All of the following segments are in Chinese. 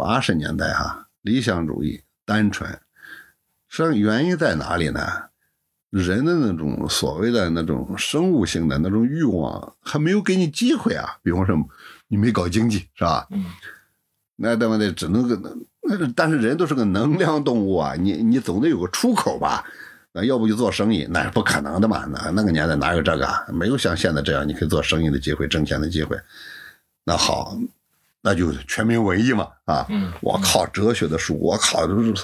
八十年代哈，理想主义单纯，实际上原因在哪里呢？人的那种所谓的那种生物性的那种欲望还没有给你机会啊。比方说，你没搞经济是吧？嗯，那对不对？只能个那，但是人都是个能量动物啊，你你总得有个出口吧？那要不就做生意，那是不可能的嘛。那那个年代哪有这个？没有像现在这样你可以做生意的机会、挣钱的机会。那好，那就全民文艺嘛啊！嗯我靠，哲学的书，我靠，都是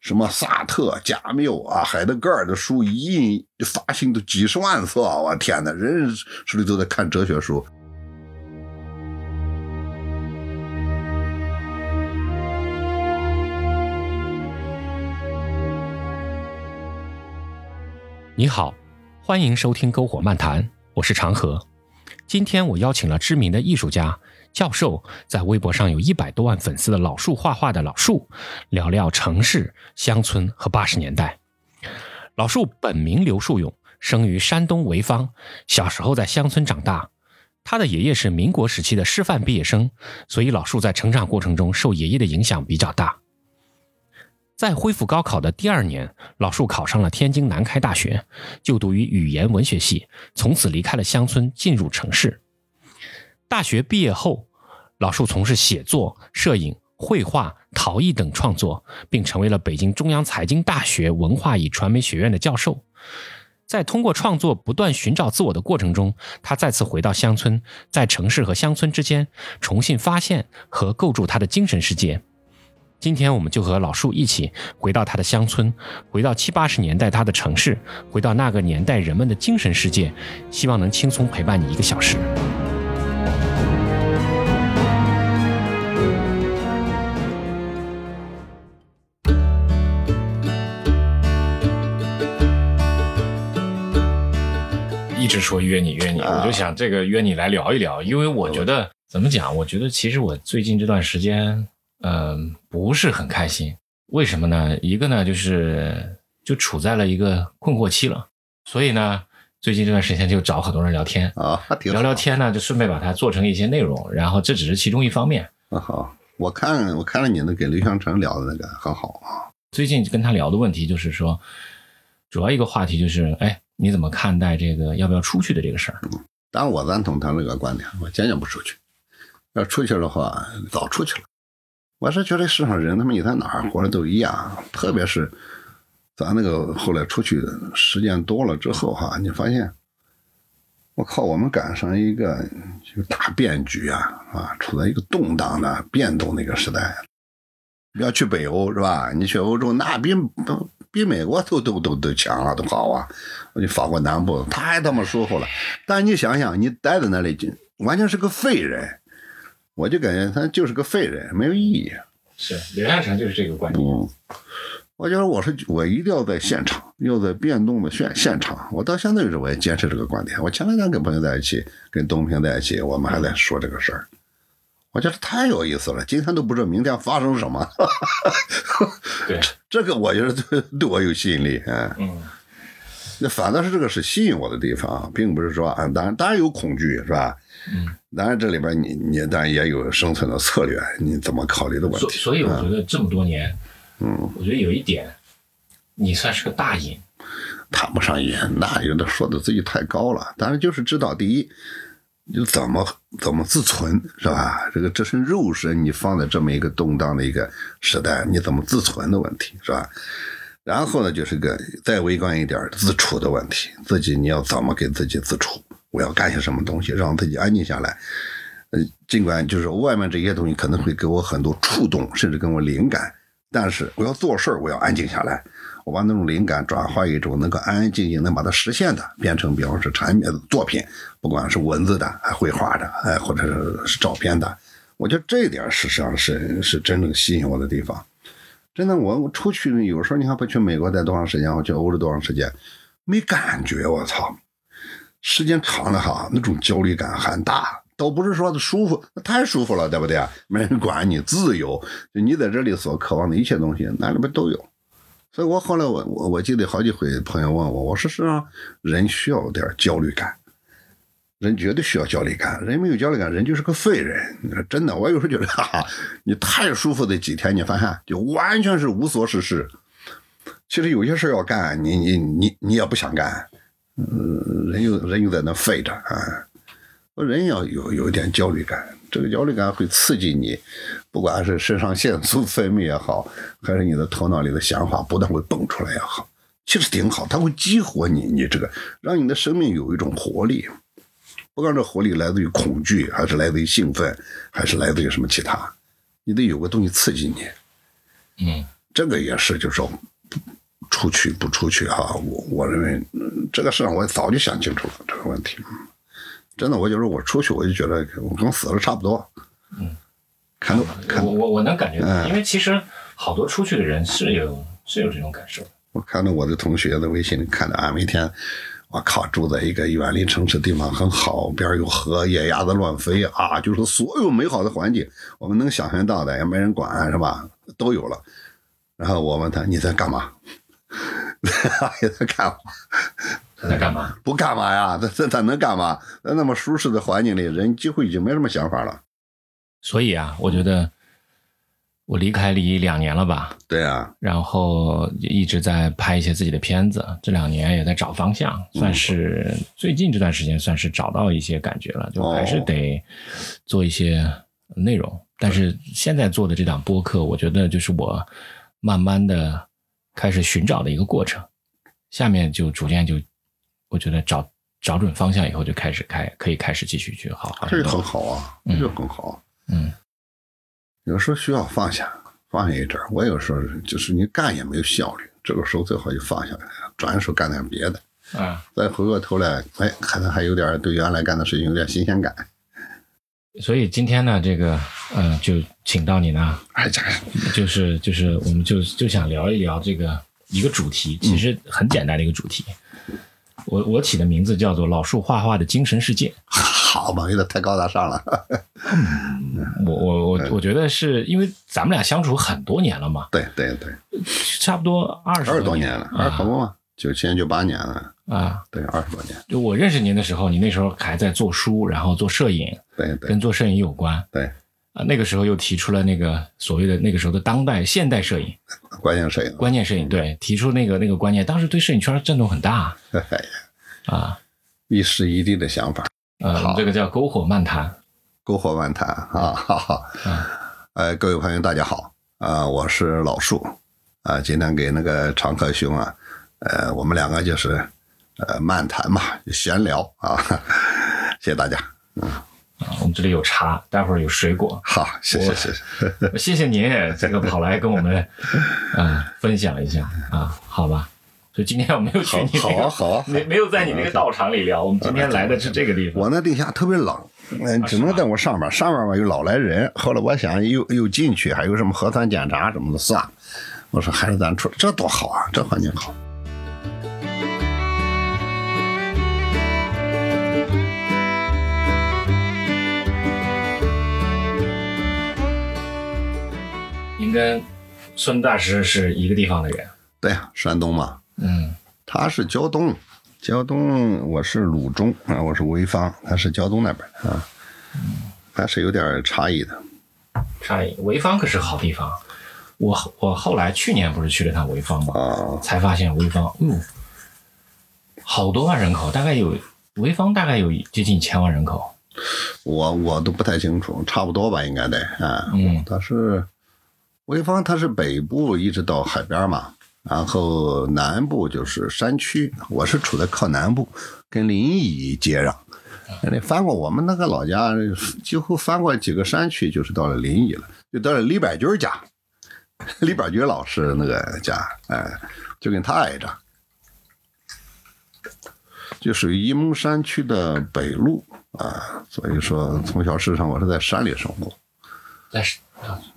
什么萨特、加缪啊、海德格尔的书，一印发行都几十万册，我天哪，人人手里都在看哲学书。你好，欢迎收听《篝火漫谈》，我是长河。今天我邀请了知名的艺术家、教授，在微博上有一百多万粉丝的老树画画的老树，聊聊城市、乡村和八十年代。老树本名刘树勇，生于山东潍坊，小时候在乡村长大。他的爷爷是民国时期的师范毕业生，所以老树在成长过程中受爷爷的影响比较大。在恢复高考的第二年，老树考上了天津南开大学，就读于语言文学系，从此离开了乡村，进入城市。大学毕业后，老树从事写作、摄影、绘画、陶艺等创作，并成为了北京中央财经大学文化与传媒学院的教授。在通过创作不断寻找自我的过程中，他再次回到乡村，在城市和乡村之间重新发现和构筑他的精神世界。今天我们就和老树一起回到他的乡村，回到七八十年代他的城市，回到那个年代人们的精神世界，希望能轻松陪伴你一个小时。一直说约你约你，啊我就想这个约你来聊一聊，因为我觉得怎么讲？我觉得其实我最近这段时间，嗯、不是很开心。为什么呢？一个呢，就是就处在了一个困惑期了，所以呢，最近这段时间就找很多人聊天，啊，聊聊天呢，就顺便把它做成一些内容，然后这只是其中一方面。啊好。我看我看了你那给刘向成聊的那个很好啊。最近跟他聊的问题就是说，主要一个话题就是，哎，你怎么看待这个要不要出去的这个事儿？当然，我赞同他那个观点，我坚决不出去。要出去的话，早出去了。我是觉得世上人他妈你在哪儿活着都一样，特别是咱那个后来出去时间多了之后哈，你发现，我靠，我们赶上一个就大变局啊啊，处在一个动荡的变动的一个时代。不要去北欧是吧？你去欧洲那比比美国都都都都强了，都好啊。我去法国南部太他妈舒服了。但你想想，你待在那里就完全是个废人，我就感觉他就是个废人，没有意义。是刘向成就是这个观点。嗯，我觉得我是我一定要在现场，要在变动的现现场。我到现在为止我也坚持这个观点。我前两天跟朋友在一起，跟东平在一起，我们还在说这个事儿。我觉得太有意思了，今天都不知道明天发生什么。对，这个我觉得对对我有吸引力，嗯。嗯，那反倒是这个是吸引我的地方，并不是说啊，当然当然有恐惧是吧？嗯，当然这里边你你当然也有生存的策略，你怎么考虑的问题？所所以我觉得这么多年，嗯，我觉得有一点，你算是个大瘾。谈不上瘾，那有的说的自己太高了。当然就是知道第一，就你怎么怎么自存是吧？这个这身肉身你放在这么一个动荡的一个时代，你怎么自存的问题是吧？然后呢，就是个再微观一点自处的问题，自己你要怎么给自己自处？我要干些什么东西，让自己安静下来。呃，尽管就是外面这些东西可能会给我很多触动，甚至给我灵感，但是我要做事儿，我要安静下来。我把那种灵感转化一种能够安安静静能把它实现的，变成比方说产品作品，不管是文字的、还绘画的，哎，或者是是照片的，我觉得这一点实上是是真正吸引我的地方。真的，我我出去有时候你看不去美国待多长时间，我去欧洲多长时间，没感觉，我操！时间长了哈，那种焦虑感很大。倒不是说的舒服，太舒服了，对不对啊？没人管你，自由，就你在这里所渴望的一切东西，那里边都有。所以我后来我我我记得好几回朋友问我，我说实际上人需要点焦虑感，人绝对需要焦虑感，人没有焦虑感，人就是个废人。真的，我有时候觉得，哈哈，你太舒服的几天，你发现就完全是无所事事。其实有些事要干，你你你你也不想干，嗯，人又人又在那废着啊。人要有有一点焦虑感，这个焦虑感会刺激你，不管是肾上腺素分泌也好，还是你的头脑里的想法不断会蹦出来也好，其实挺好，它会激活你，你这个让你的生命有一种活力。不管这活力来自于恐惧，还是来自于兴奋，还是来自于什么其他，你得有个东西刺激你。嗯，这个也是，就是说，出去不出去哈，我我认为这个事上我早就想清楚了这个问题。真的，我就是我出去，我就觉得我跟死了差不多。嗯，看看我我我能感觉到，因为其实好多出去的人是有是有这种感受。我看到我的同学的微信里看到啊，每天我靠，住在一个远离城市地方很好，边有河，野鸭子乱飞啊，就是所有美好的环境，我们能想象到的也没人管是吧？都有了。然后我问他你在干嘛？你在干嘛？他在干嘛？不干嘛呀？他他他能干嘛？在那么舒适的环境里，人几乎已经没什么想法了。所以啊，我觉得我离开离两年了吧？对啊。然后一直在拍一些自己的片子，这两年也在找方向，算是最近这段时间算是找到一些感觉了，就还是得做一些内容。但是现在做的这档播客，我觉得就是我慢慢的开始寻找的一个过程。下面就逐渐就。我觉得找找准方向以后，就开始开，可以开始继续去好好。这就很好啊，这就很好。嗯，有时候需要放下，放下一阵我有时候就是你干也没有效率，这个时候最好就放下来，转手干点别的。啊，再回过头来，哎，可能还有点对原来干的事情有点新鲜感。所以今天呢，这个嗯，就请到你呢，哎，这个就是就是，我们就就想聊一聊这个一个主题，其实很简单的一个主题。我我起的名字叫做“老树画画的精神世界 ”，好吧，有点太高大上了。我我我我觉得是因为咱们俩相处很多年了嘛，对对对，差不多二十多年了，二十多嘛，九七年九八年了啊，对，二十多年。就我认识您的时候，你那时候还在做书，然后做摄影，对对，跟做摄影有关，对啊，那个时候又提出了那个所谓的那个时候的当代现代摄影，关键摄影，观念摄影，对，提出那个那个观念，当时对摄影圈震动很大。啊，一时一地的想法，呃，这个叫篝火漫谈，篝火漫谈啊，哈哈，呃，各位朋友大家好，啊，我是老树，啊，今天给那个常客兄啊，呃，我们两个就是呃漫谈嘛，闲聊啊，谢谢大家，嗯，啊，我们这里有茶，待会儿有水果，好，谢谢谢谢，谢谢您这个跑来跟我们嗯分享一下啊，好吧。所以今天我没有去你好啊好啊，没没有在你那个道场里聊。我们今天来的是这个地方。我那地下特别冷，嗯，只能在我上边，上边吧又老来人。后来我想又又进去，还有什么核酸检查什么的，算了。我说还是咱出，这多好啊，这环境好。跟孙大师是一个地方的人？对呀，山东嘛。嗯，他是胶东，胶东，我是鲁中啊，我是潍坊，他是胶东那边的啊，还是有点差异的。差异，潍坊可是好地方。我我后来去年不是去了趟潍坊嘛，才发现潍坊，嗯，好多万人口，大概有潍坊大概有接近一千万人口。我我都不太清楚，差不多吧，应该得啊。嗯，他是潍坊，它是北部一直到海边嘛。然后南部就是山区，我是处在靠南部，跟临沂接壤。那翻过我们那个老家，几乎翻过几个山区，就是到了临沂了，就到了李百军家。李百军老师那个家，哎，就跟他挨着，就属于沂蒙山区的北路啊。所以说，从小事实上我是在山里生活，在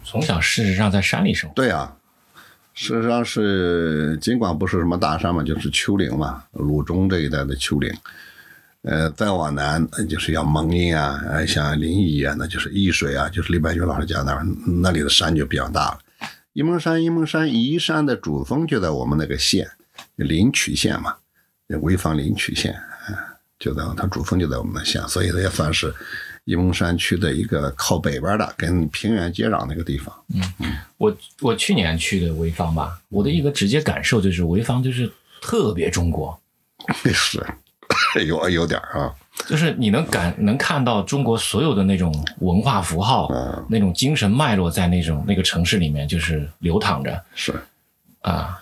从小事实上在山里生活。对呀。事实上是，尽管不是什么大山嘛，就是丘陵嘛，鲁中这一带的丘陵。呃，再往南就是要蒙阴啊，像临沂啊，那就是易水啊，就是李白军老师讲那，那里的山就比较大了。沂蒙山，沂蒙山沂山的主峰就在我们那个县，临曲县嘛，潍坊临曲县。就在它主峰就在我们的县，所以它也算是沂蒙山区的一个靠北边的，跟平原接壤的一个地方嗯。我我去年去的潍坊吧，我的一个直接感受就是潍坊就是特别中国，是，有有点啊，就是你能感能看到中国所有的那种文化符号，嗯，那种精神脉络在那种那个城市里面就是流淌着是。啊。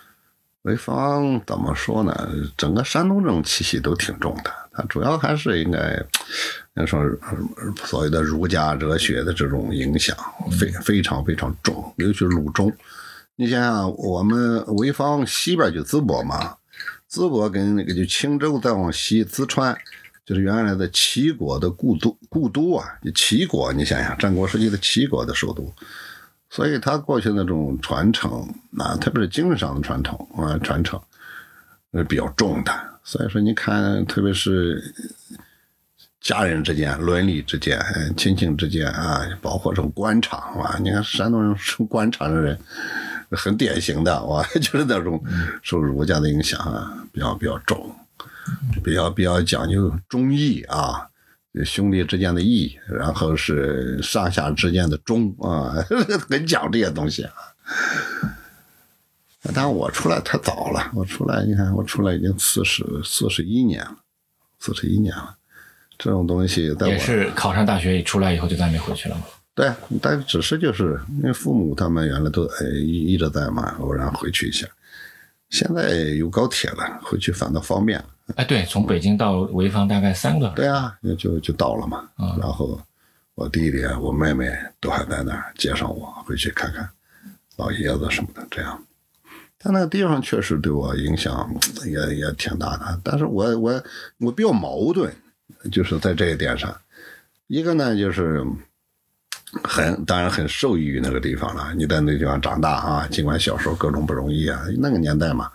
潍坊怎么说呢？整个山东这种气息都挺重的，它主要还是应该，要说呃所谓的儒家哲学的这种影响非非常非常重，尤其是鲁中。你想想，我们潍坊西边就淄博嘛，淄博跟那个就青州再往西，淄川就是原来的齐国的故都故都啊，就齐国，你想想，战国时期的齐国的首都。所以他过去那种传承啊，特别是精神上的传统啊，传承是比较重的。所以说，你看，特别是家人之间、伦理之间、亲情之间啊，包括这种官场啊，你看山东人受 官场的人很典型的，哇，就是那种受儒家的影响啊，比较比较重，比较比较讲究忠义啊。兄弟之间的义，然后是上下之间的忠啊，很讲这些东西啊。但我出来太早了，我出来，你看我出来已经四十四十一年了，四十一年了。这种东西在我也是考上大学出来以后就再没回去了嘛。对，但只是就是因为父母他们原来都哎一一直在嘛，偶然回去一下。现在有高铁了，回去反倒方便了。哎，对，从北京到潍坊大概三个。对啊，就就到了嘛。嗯然后我弟弟、我妹妹都还在那儿接上我，回去看看老爷子什么的。这样，但那个地方确实对我影响也也挺大的。但是我我我比较矛盾，就是在这一点上，一个呢就是很当然很受益于那个地方了。你在那地方长大啊，尽管小时候各种不容易啊，那个年代嘛。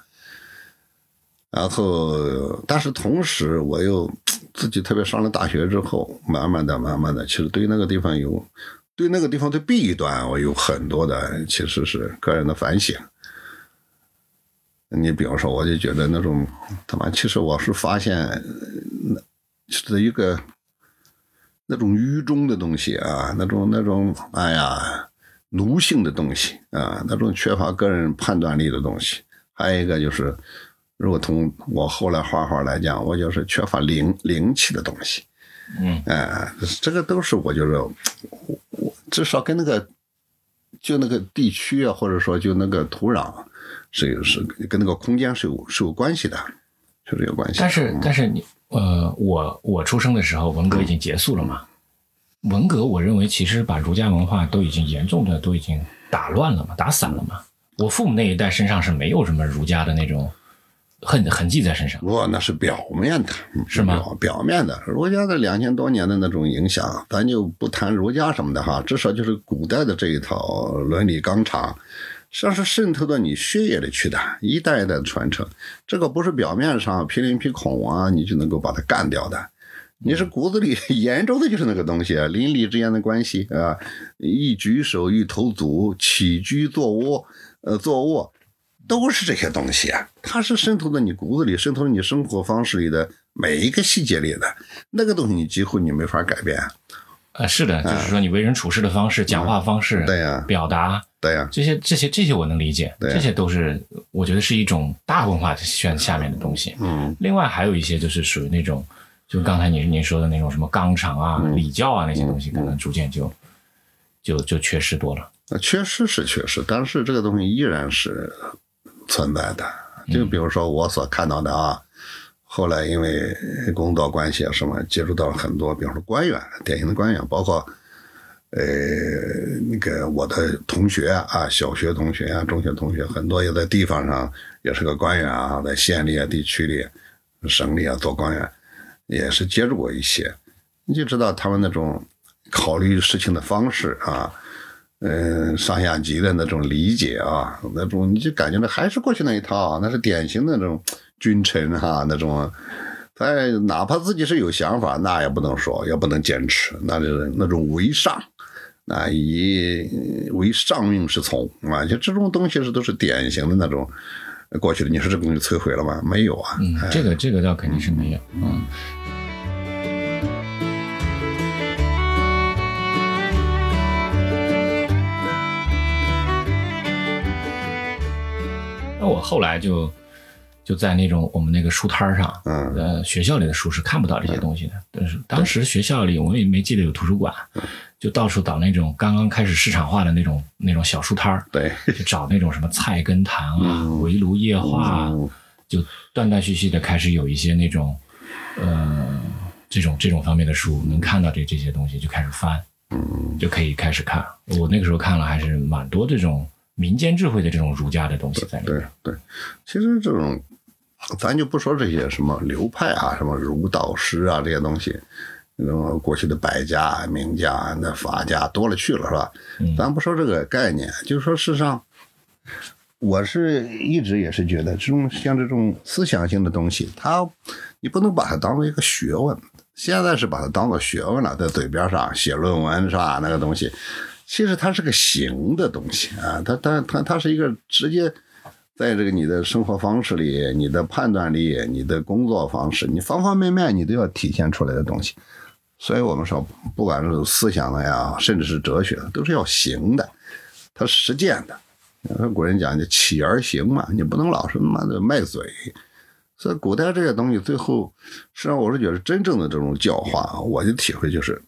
然后，但是同时，我又自己特别上了大学之后，慢慢的、慢慢的，其实对那个地方有，对那个地方的弊端，我有很多的其实是个人的反省。你比方说，我就觉得那种他妈，其实我是发现，那是一个那种愚忠的东西啊，那种那种哎呀奴性的东西啊，那种缺乏个人判断力的东西，还有一个就是。如果从我后来画画来讲，我就是缺乏灵灵气的东西，嗯，哎，这个都是我觉得，我我至少跟那个就那个地区啊，或者说就那个土壤是有是跟那个空间是有是有关系的，确实有关系。但是但是你呃，我我出生的时候文革已经结束了嘛，文革我认为其实把儒家文化都已经严重的都已经打乱了嘛，打散了嘛。我父母那一代身上是没有什么儒家的那种。痕痕迹在身上，不，那是表面的，是吗？表表面的，儒家的两千多年的那种影响，咱就不谈儒家什么的哈，至少就是古代的这一套伦理纲常，实际上是渗透到你血液里去的，一代一代的传承。这个不是表面上皮林皮孔啊，你就能够把它干掉的，你是骨子里 研究的就是那个东西，邻里之间的关系啊，一举手一投足，起居坐卧，呃，坐卧。都是这些东西啊，它是渗透到你骨子里，渗透到你生活方式里的每一个细节里的。那个东西你几乎你没法改变。呃，是的，就是说你为人处事的方式、讲话方式、对呀、表达，对呀，这些这些这些我能理解，对这些都是我觉得是一种大文化圈下面的东西。嗯，另外还有一些就是属于那种，就刚才您您说的那种什么纲常啊、礼教啊那些东西，可能逐渐就就就缺失多了。缺失是缺失，但是这个东西依然是。存在的，就比如说我所看到的啊，后来因为工作关系啊什么，接触到了很多，比方说官员，典型的官员，包括呃那个我的同学啊，小学同学啊，中学同学，很多也在地方上也是个官员啊，在县里啊、地区里、省里啊做官员，也是接触过一些，你就知道他们那种考虑事情的方式啊。嗯，上下级的那种理解啊，那种你就感觉那还是过去那一套，那是典型的那种君臣哈，那种，他哪怕自己是有想法，那也不能说，也不能坚持，那就是那种为上，啊，以为上命是从啊，就这种东西是都是典型的那种过去的。你说这东西摧毁了吗？没有啊，嗯，这个这个倒肯定是没有，嗯。那我后来就就在那种我们那个书摊上，嗯，呃，学校里的书是看不到这些东西的。但是当时学校里我也没记得有图书馆，就到处找那种刚刚开始市场化的那种那种小书摊儿，对，就找那种什么菜根谭啊、嗯围炉夜话啊，嗯就断断续续的开始有一些那种呃这种这种方面的书，能看到这这些东西就开始翻，嗯就可以开始看。我那个时候看了还是蛮多这种民间智慧的这种儒家的东西在里对面。对，其实这种，咱就不说这些什么流派啊，什么儒道诗啊这些东西，那么过去的百家、名家、那法家多了去了，是吧？嗯咱不说这个概念，就是说，事实上，我是一直也是觉得，这种像这种思想性的东西，它你不能把它当做一个学问。现在是把它当做学问了，在嘴边上写论文是吧？那个东西，其实它是个行的东西啊，它它它它是一个直接在这个你的生活方式里、你的判断力、你的工作方式，你方方面面你都要体现出来的东西。所以我们说，不管是思想的呀，甚至是哲学，都是要行的，它实践的。古人讲的“起而行”嘛，你不能老是妈的卖嘴。所以古代这些东西，最后实际上我是觉得真正的这种教化，我的体会就是，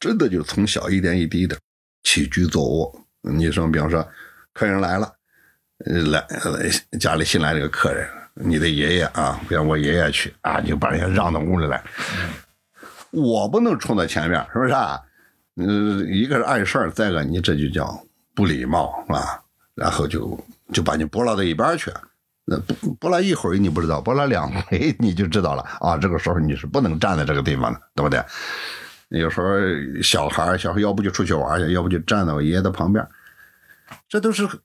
真的就是从小一点一滴的起居坐卧。你说，比方说客人来了，来家里新来这个客人，你的爷爷啊，比方我爷爷去啊，你就把人家让到屋里来，我不能冲到前面，是不是啊？嗯，一个是碍事儿，再一个你这就叫不礼貌啊，然后就就把你拨拉到一边去。那拨拨拉一会你不知道，拨拉两回 你就知道了啊。这个时候你是不能站在这个地方的，对不对？有时候小孩小孩要不就出去玩去，要不就站在我爷爷的旁边，这都是很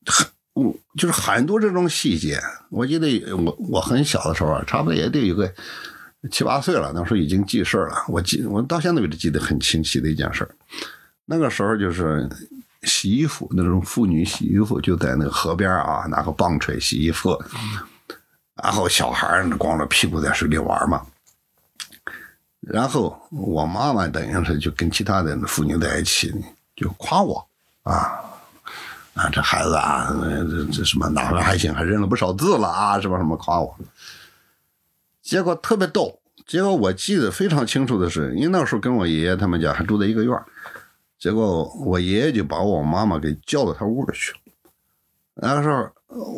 嗯，就是很多这种细节。我记得我我很小的时候啊，差不多也得有个七八岁了，那时候已经记事儿了。我记我到现在为止记得很清晰的一件事儿，那个时候就是洗衣服，那种妇女洗衣服就在那个河边啊，拿个棒槌洗衣服，然后小孩光着屁股在水里玩嘛。然后我妈妈等于是就跟其他的妇女在一起，就夸我啊啊，这孩子啊，这这什么哪个还行，还认了不少字了啊，什么什么夸我。结果特别逗，结果我记得非常清楚的是，因为那时候跟我爷爷他们家还住在一个院儿结果我爷爷就把我妈妈给叫到他屋里去。那个时候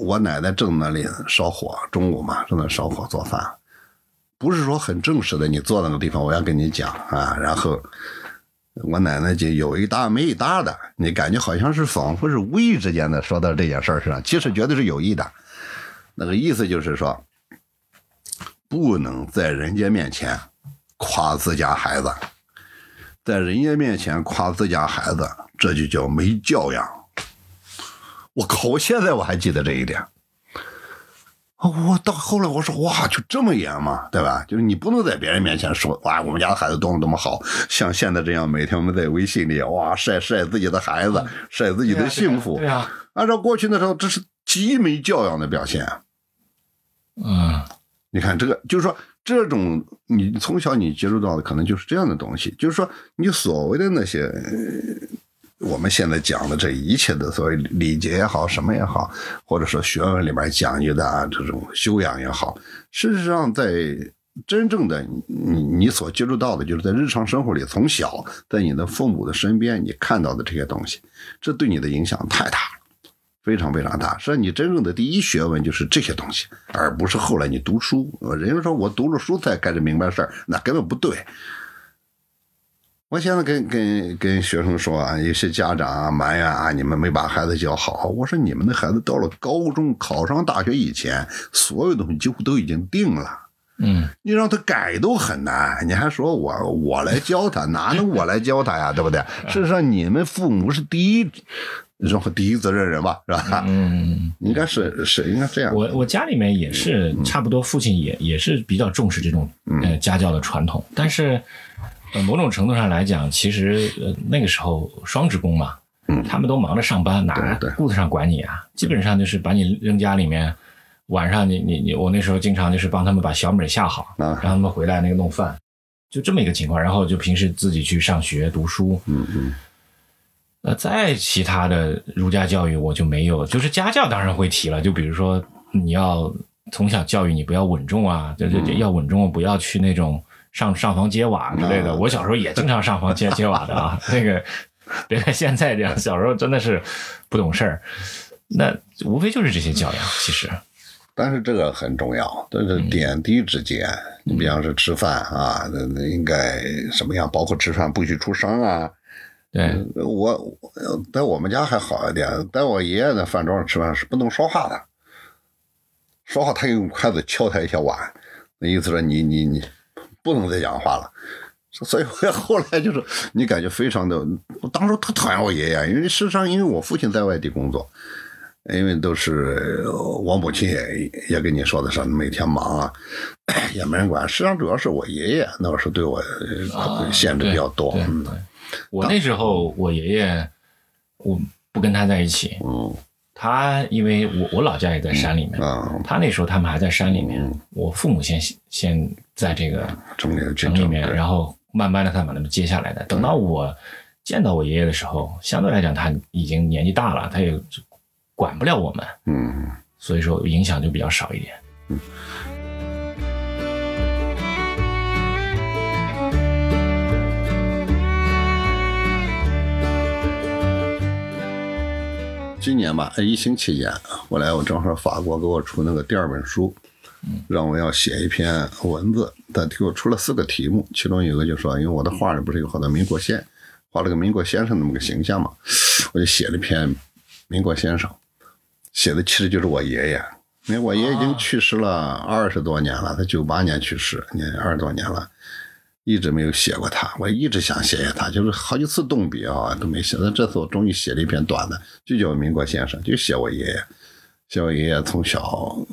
我奶奶正那里烧火，中午嘛正在烧火做饭，不是说很正式的，你坐那个地方我要跟你讲啊，然后我奶奶就有一搭没一搭的，你感觉好像是仿佛是无意之间的说到这件事儿上，其实绝对是有意的。那个意思就是说，不能在人家面前夸自家孩子。在人家面前夸自家孩子，这就叫没教养。我靠！我现在我还记得这一点。我到后来我说哇，就这么严吗？对吧？就是你不能在别人面前说哇，我们家的孩子多么多么好，像现在这样每天我们在微信里哇晒晒自己的孩子，晒自己的幸福。对啊，按照过去那时候，这是极没教养的表现。嗯你看这个，就是说这种你从小你接触到的可能就是这样的东西，就是说你所谓的那些呃我们现在讲的这一切的所谓礼节也好，什么也好，或者说学问里面讲究的啊这种修养也好，事实上在真正的你你所接触到的，就是在日常生活里，从小在你的父母的身边你看到的这些东西，这对你的影响太大了。非常非常大，实际上你真正的第一学问就是这些东西，而不是后来你读书。人家说我读了书才开始明白事儿，那根本不对。我现在跟跟跟学生说啊，有些家长啊埋怨啊，你们没把孩子教好。我说你们的孩子到了高中考上大学以前，所有东西几乎都已经定了。嗯，你让他改都很难，你还说我我来教他，哪能我来教他呀？对不对？事实上，你们父母是第一，然后第一责任人吧，是吧？嗯，应该是是应该这样。我我家里面也是差不多，父亲也也是比较重视这种呃家教的传统，但是呃某种程度上来讲，其实呃那个时候双职工嘛，嗯他们都忙着上班，哪顾得上管你啊？基本上就是把你扔家里面，晚上你你你，我那时候经常就是帮他们把小米下好，啊让他们回来那个弄饭，就这么一个情况，然后就平时自己去上学读书，嗯嗯。那再其他的儒家教育我就没有，就是家教当然会提了，就比如说你要从小教育你不要稳重啊，就就就要稳重，不要去那种上上房揭瓦之类的。啊我小时候也经常上房揭揭瓦的啊，那个别看现在这样，小时候真的是不懂事儿。那无非就是这些教养，其实但是这个很重要，这是点滴之间。你比方说吃饭啊，那那应该什么样？包括吃饭不许出声啊。对，我我在我们家还好一点，在我爷爷的饭桌上吃饭是不能说话的，说话他用筷子敲他一下碗，那意思说你你你不能再讲话了。所以我 后来就是你感觉非常的，我当时特讨厌我爷爷，因为事实上因为我父亲在外地工作，因为都是呃我母亲也也跟你说的是每天忙啊，也没人管。实际上主要是我爷爷那时候对我呃限制比较多，我那时候我爷爷，我不跟他在一起，嗯他因为我我老家也在山里面，啊，他那时候他们还在山里面，嗯。我父母先先在这个城里面，然后慢慢的他把他们接下来的。等到我见到我爷爷的时候，相对来讲他已经年纪大了，他也管不了我们，嗯。所以说影响就比较少一点。今年吧，疫情期间，后来我正好法国给我出那个第二本书，让我要写一篇文字，他给我出了四个题目，其中有一个就说，因为我的画里不是有好多民国先，画了个民国先生那么个形象嘛，我就写了一篇民国先生，写的其实就是我爷爷，因为我爷爷已经去世了二十多年了，他九八年去世，年二十多年了。一直没有写过他，我一直想写写他，就是好几次动笔啊都没写。那这次我终于写了一篇短的，就叫《民国先生》，就写我爷爷，写我爷爷从小，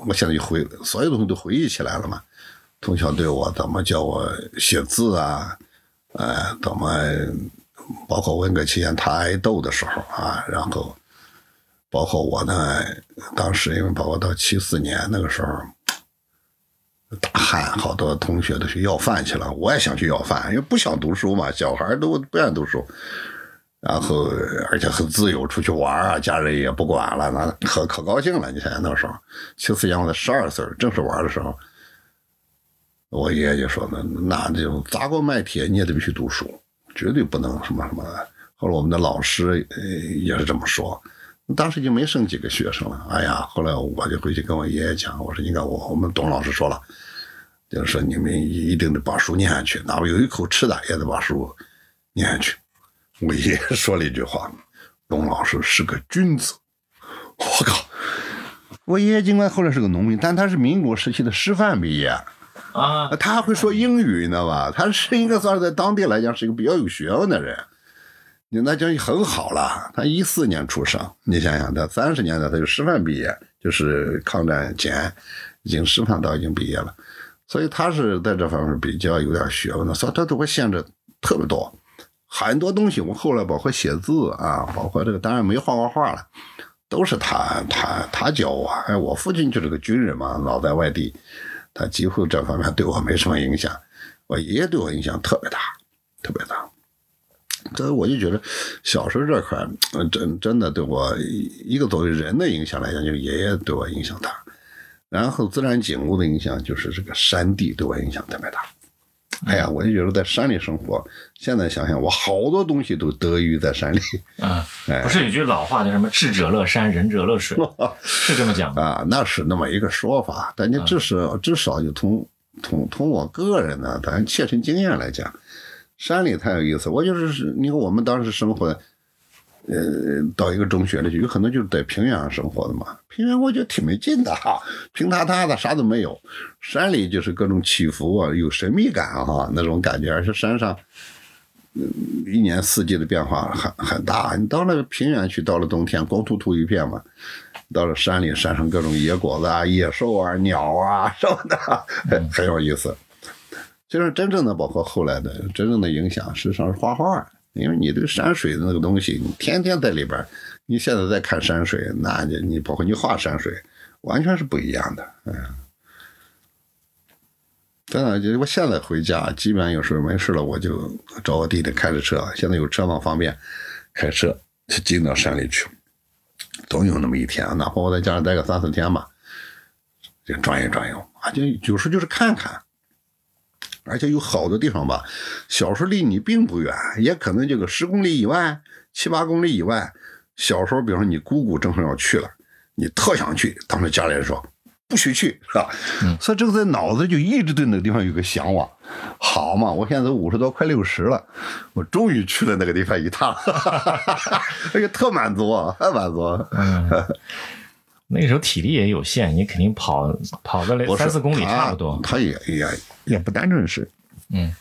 我现在就回所有东西都回忆起来了嘛。从小对我怎么教我写字啊，呃，怎么包括文革期间他挨斗的时候啊，然后包括我呢，当时因为包括到七四年那个时候。大汉，好多同学都去要饭去了，我也想去要饭，因为不想读书嘛，小孩都不愿意读书，然后而且很自由，出去玩啊，家人也不管了，那可可高兴了。你想想那时候，七四年我才十二岁，正是玩的时候，我爷爷就说呢，那就砸锅卖铁你也得必须读书，绝对不能什么什么。后来我们的老师也是这么说。当时就没剩几个学生了，哎呀，后来我就回去跟我爷爷讲，我说你看我我们董老师说了，就是说你们一定得把书念下去，哪怕有一口吃的也得把书念下去。我爷爷说了一句话，董老师是个君子。我靠！我爷爷尽管后来是个农民，但他是民国时期的师范毕业，啊，他还会说英语，你知道吧？他是应该算是在当地来讲是一个比较有学问的人。你那就很好了。他一四年出生，你想想，他三十年代他就师范毕业，就是抗战前已经师范到已经毕业了，所以他是在这方面比较有点学问的，所以他对我限制特别多。很多东西我后来包括写字啊，包括这个，当然没画过画了，都是他他他教我。哎，我父亲就是个军人嘛，老在外地，他几乎这方面对我没什么影响。我爷爷对我影响特别大，特别大。这我就觉得小时候这块，真真的对我一个作为人的影响来讲，就是爷爷对我影响大。然后自然景物的影响，就是这个山地对我影响特别大。哎呀，我就觉得在山里生活，现在想想，我好多东西都得益于在山里啊，哎不是有句老话叫什么“智者乐山，仁者乐水”，是这么讲的。啊，那是那么一个说法。但你至少至少就从从从我个人呢，咱切身经验来讲，山里太有意思。我就是你看我们当时生活，呃，到一个中学里去，有很多就是在平原上生活的嘛。平原我觉得挺没劲的哈，平塌塌的，啥都没有。山里就是各种起伏啊，有神秘感哈，那种感觉。而且山上，一年四季的变化很很大。你到了平原去，到了冬天光秃秃一片嘛。到了山里，山上各种野果子啊、野兽啊、鸟啊什么的，很 很有意思。其实真正的包括后来的真正的影响，实际上是画画，因为你对山水的那个东西，你天天在里边，你现在在看山水，那你你包括你画山水，完全是不一样的。嗯，真的，就我现在回家，基本上有时候没事了，我就找我弟弟开着车，现在有车嘛方便，开车就进到山里去。总有那么一天，哪怕我在家里待个三四天吧，就转悠转悠啊，就有时候就是看看。而且有好多地方吧，小时候离你并不远，也可能就个十公里以外、七八公里以外。小时候，比方说你姑姑正好要去了，你特想去，当时家里人说不许去，是吧？嗯所以这个在脑子就一直对那个地方有个向往。好嘛，我现在五十多，快六十了，我终于去了那个地方一趟，哎 呀特满足啊，特满足。嗯，那个时候体力也有限，你肯定跑跑个三四公里差不多。他也也也不单纯是，嗯，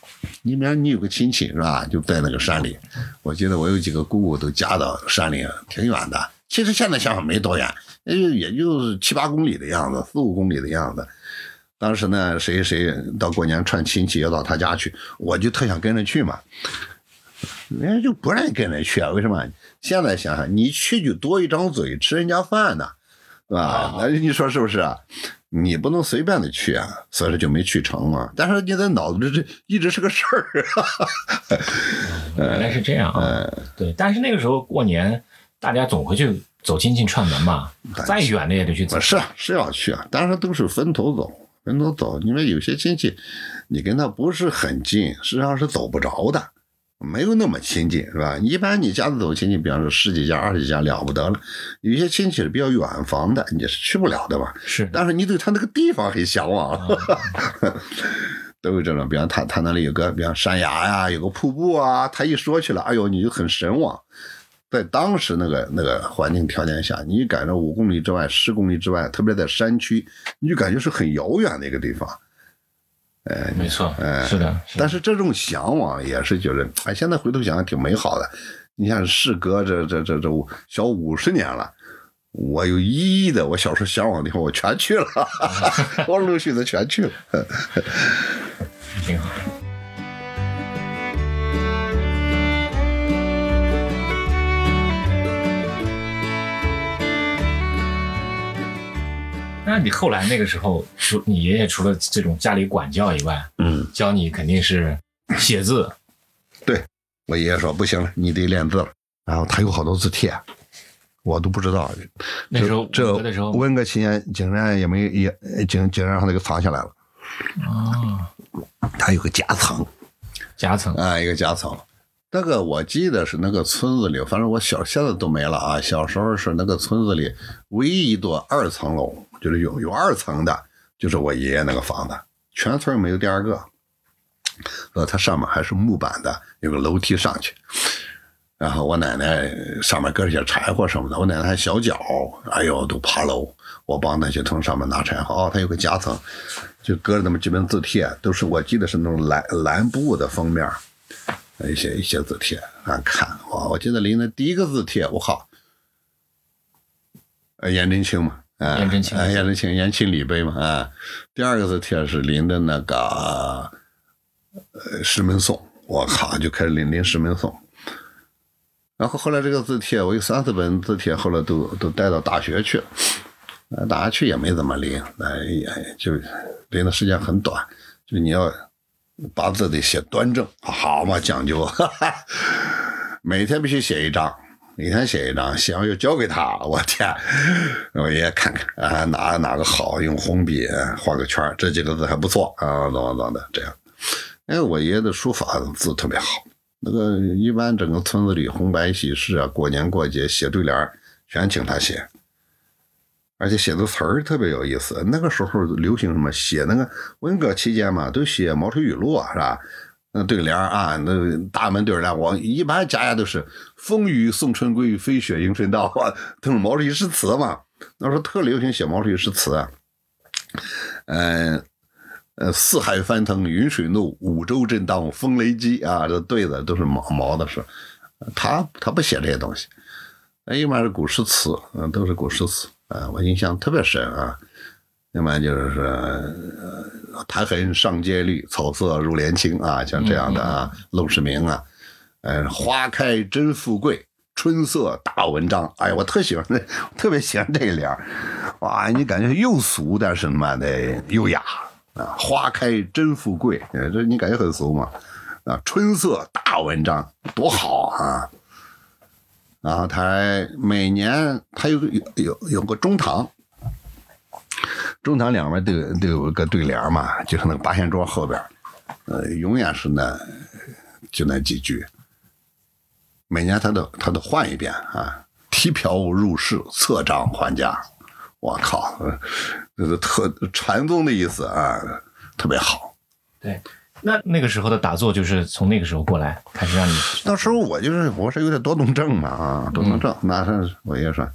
你比方你有个亲戚是吧，就在那个山里，我记得我有几个姑姑都嫁到山里，挺远的。其实现在想想没多远，也就也就是七八公里的样子，四五公里的样子。当时呢，谁谁到过年串亲戚要到他家去，我就特想跟着去嘛。人家就不让你跟着去啊？为什么？现在想想，你去就多一张嘴吃人家饭呢，是吧？那你说是不是啊？你不能随便的去啊，所以说就没去成嘛。但是你在脑子里这一直是个事儿。原来是这样啊。对，但是那个时候过年，大家总会去走亲戚串门嘛，再远的也得去走。是啊是要去啊，但是都是分头走，分头走。因为有些亲戚，你跟他不是很近，实际上是走不着的，没有那么亲近，是吧？一般你家里走亲戚，比方说十几家、二十几家了不得了。有些亲戚是比较远房的，你是去不了的嘛。是，但是你对他那个地方很向往，都有这种。比方他他那里有个，比方山崖呀，有个瀑布啊，他一说去了，哎呦，你就很神往。在当时那个那个环境条件下，你感觉五公里之外、十公里之外，特别在山区，你就感觉是很遥远的一个地方。没错，哎是的。是的但是这种向往也是觉得，哎，现在回头想想挺美好的。你像事隔这这这这小五十年了，我有一亿的我小时候向往的地方，我全去了，我陆续的全去了。挺好。那你后来那个时候，除你爷爷除了这种家里管教以外，嗯，教你肯定是写字，对我爷爷说不行了，你得练字了。然后他有好多字帖，我都不知道。那时候这文革期间竟然也没也竟竟然让他给藏起来了。啊，他有个夹层夹层啊，一个夹层。那个我记得是那个村子里，反正我小现在都没了啊。小时候是那个村子里唯一一座二层楼，就是有有二层的，就是我爷爷那个房子，全村没有第二个。呃，它上面还是木板的，有个楼梯上去。然后我奶奶上面搁着些柴火什么的，我奶奶还小脚，哎呦都爬楼，我帮她去从上面拿柴火。哦，它有个夹层，就搁着那么几本字帖，都是我记得是那种蓝蓝布的封面，一些一些字帖啊看哇，我记得临的第一个字帖，我靠，呃颜真卿嘛，啊，颜真卿啊颜真卿颜钦礼碑嘛，啊，第二个字帖是临的那个呃石门颂，我靠，就开始临临石门颂。然后后来这个字帖，我有三四本字帖，后来都都带到大学去了。呃，大学去也没怎么临，那也就临的时间很短，就你要把字得写端正，好嘛讲究，哈哈，每天必须写一张，每天写一张，写完又交给他，我天，我爷爷看看啊，哪哪个好，用红笔画个圈这几个字还不错啊，怎么怎么的这样。哎，我爷爷的书法字特别好，那个一般整个村子里红白喜事啊，过年过节写对联全请他写，而且写的词儿特别有意思。那个时候流行什么写那个文革期间嘛，都写毛主席语录啊，是吧？那对联儿啊，那大门对联，我一般家家都是“风雨送春归，飞雪迎春到”，都是毛主席诗词嘛。那时候特流行写毛主席诗词啊，嗯。呃，四海翻腾云水怒，五洲震荡风雷激啊！这对子都是毛毛的事，他他不写这些东西，哎，一般是古诗词，嗯，都是古诗词啊，我印象特别深啊。要么就是说，呃苔痕上阶绿，草色入帘青啊，像这样的啊，陋室铭啊，呃，花开真富贵，春色大文章。哎呀，我特喜欢这，特别喜欢这一联儿哇，你感觉又俗，但是他妈的优雅。啊，花开真富贵，呃这你感觉很俗吗？啊，春色大文章，多好啊！然后他还每年他有个有有有个中堂，中堂两边都有都有个对联嘛，就是那个八仙桌后边，呃，永远是那就那几句。每年他都他都换一遍啊，提瓢入室，策掌还家。我靠，这是特禅宗的意思啊，特别好。对，那那个时候的打坐就是从那个时候过来开始让你。那时候我就是我是有点多动症嘛啊，多动症，那是我爷说，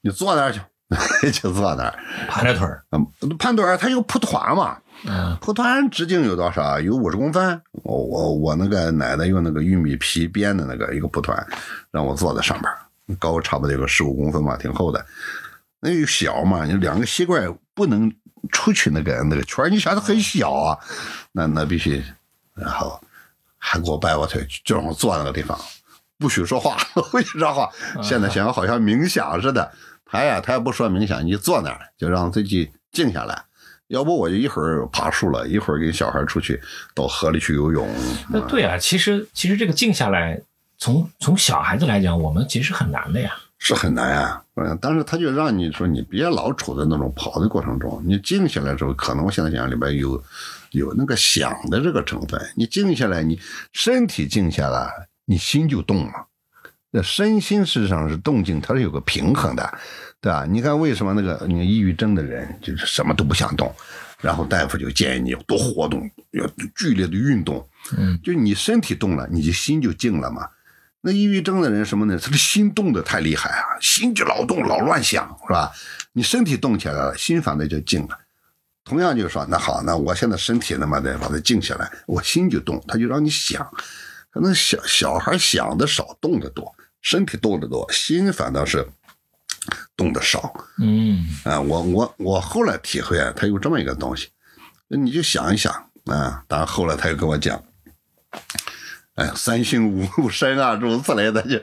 你坐那儿去，就坐那儿，盘着腿儿。嗯，盘腿儿，它有蒲团嘛，嗯蒲团直径有多少？有五十公分。我我我那个奶奶用那个玉米皮编的那个一个蒲团，让我坐在上边儿，高差不多有个十五公分吧，挺厚的。那又小嘛，你两个膝盖不能出去那个那个圈儿，你想它很小啊，那那必须，然后还给我掰我腿，就让我坐那个地方，不许说话，不许说话。现在想好像冥想似的，他呀他也不说冥想，你坐那儿就让自己静下来。要不我就一会儿爬树了，一会儿跟小孩出去到河里去游泳。那对啊，其实其实这个静下来，从从小孩子来讲，我们其实很难的呀。是很难啊，嗯，但是他就让你说你别老处在那种跑的过程中，你静下来之后，可能我现在讲里边有有那个想的这个成分，你静下来，你身体静下来，你心就动了。那身心事实上是动静，它是有个平衡的，对吧？你看为什么那个你抑郁症的人就是什么都不想动，然后大夫就建议你要多活动，要剧烈的运动，嗯，就你身体动了，你就心就静了嘛。那抑郁症的人什么呢？他的心动的太厉害啊，心就老动，老乱想，是吧？你身体动起来了，心反正就静了。同样就是说，那好，那我现在身体他妈的把它静下来，我心就动，他就让你想。可能小小孩想的少，动的多，身体动的多，心反倒是动的少。嗯啊，我我我后来体会啊，他有这么一个东西，你就想一想啊。当然后来他又跟我讲，哎，三性五入身啊，诸如此类的，就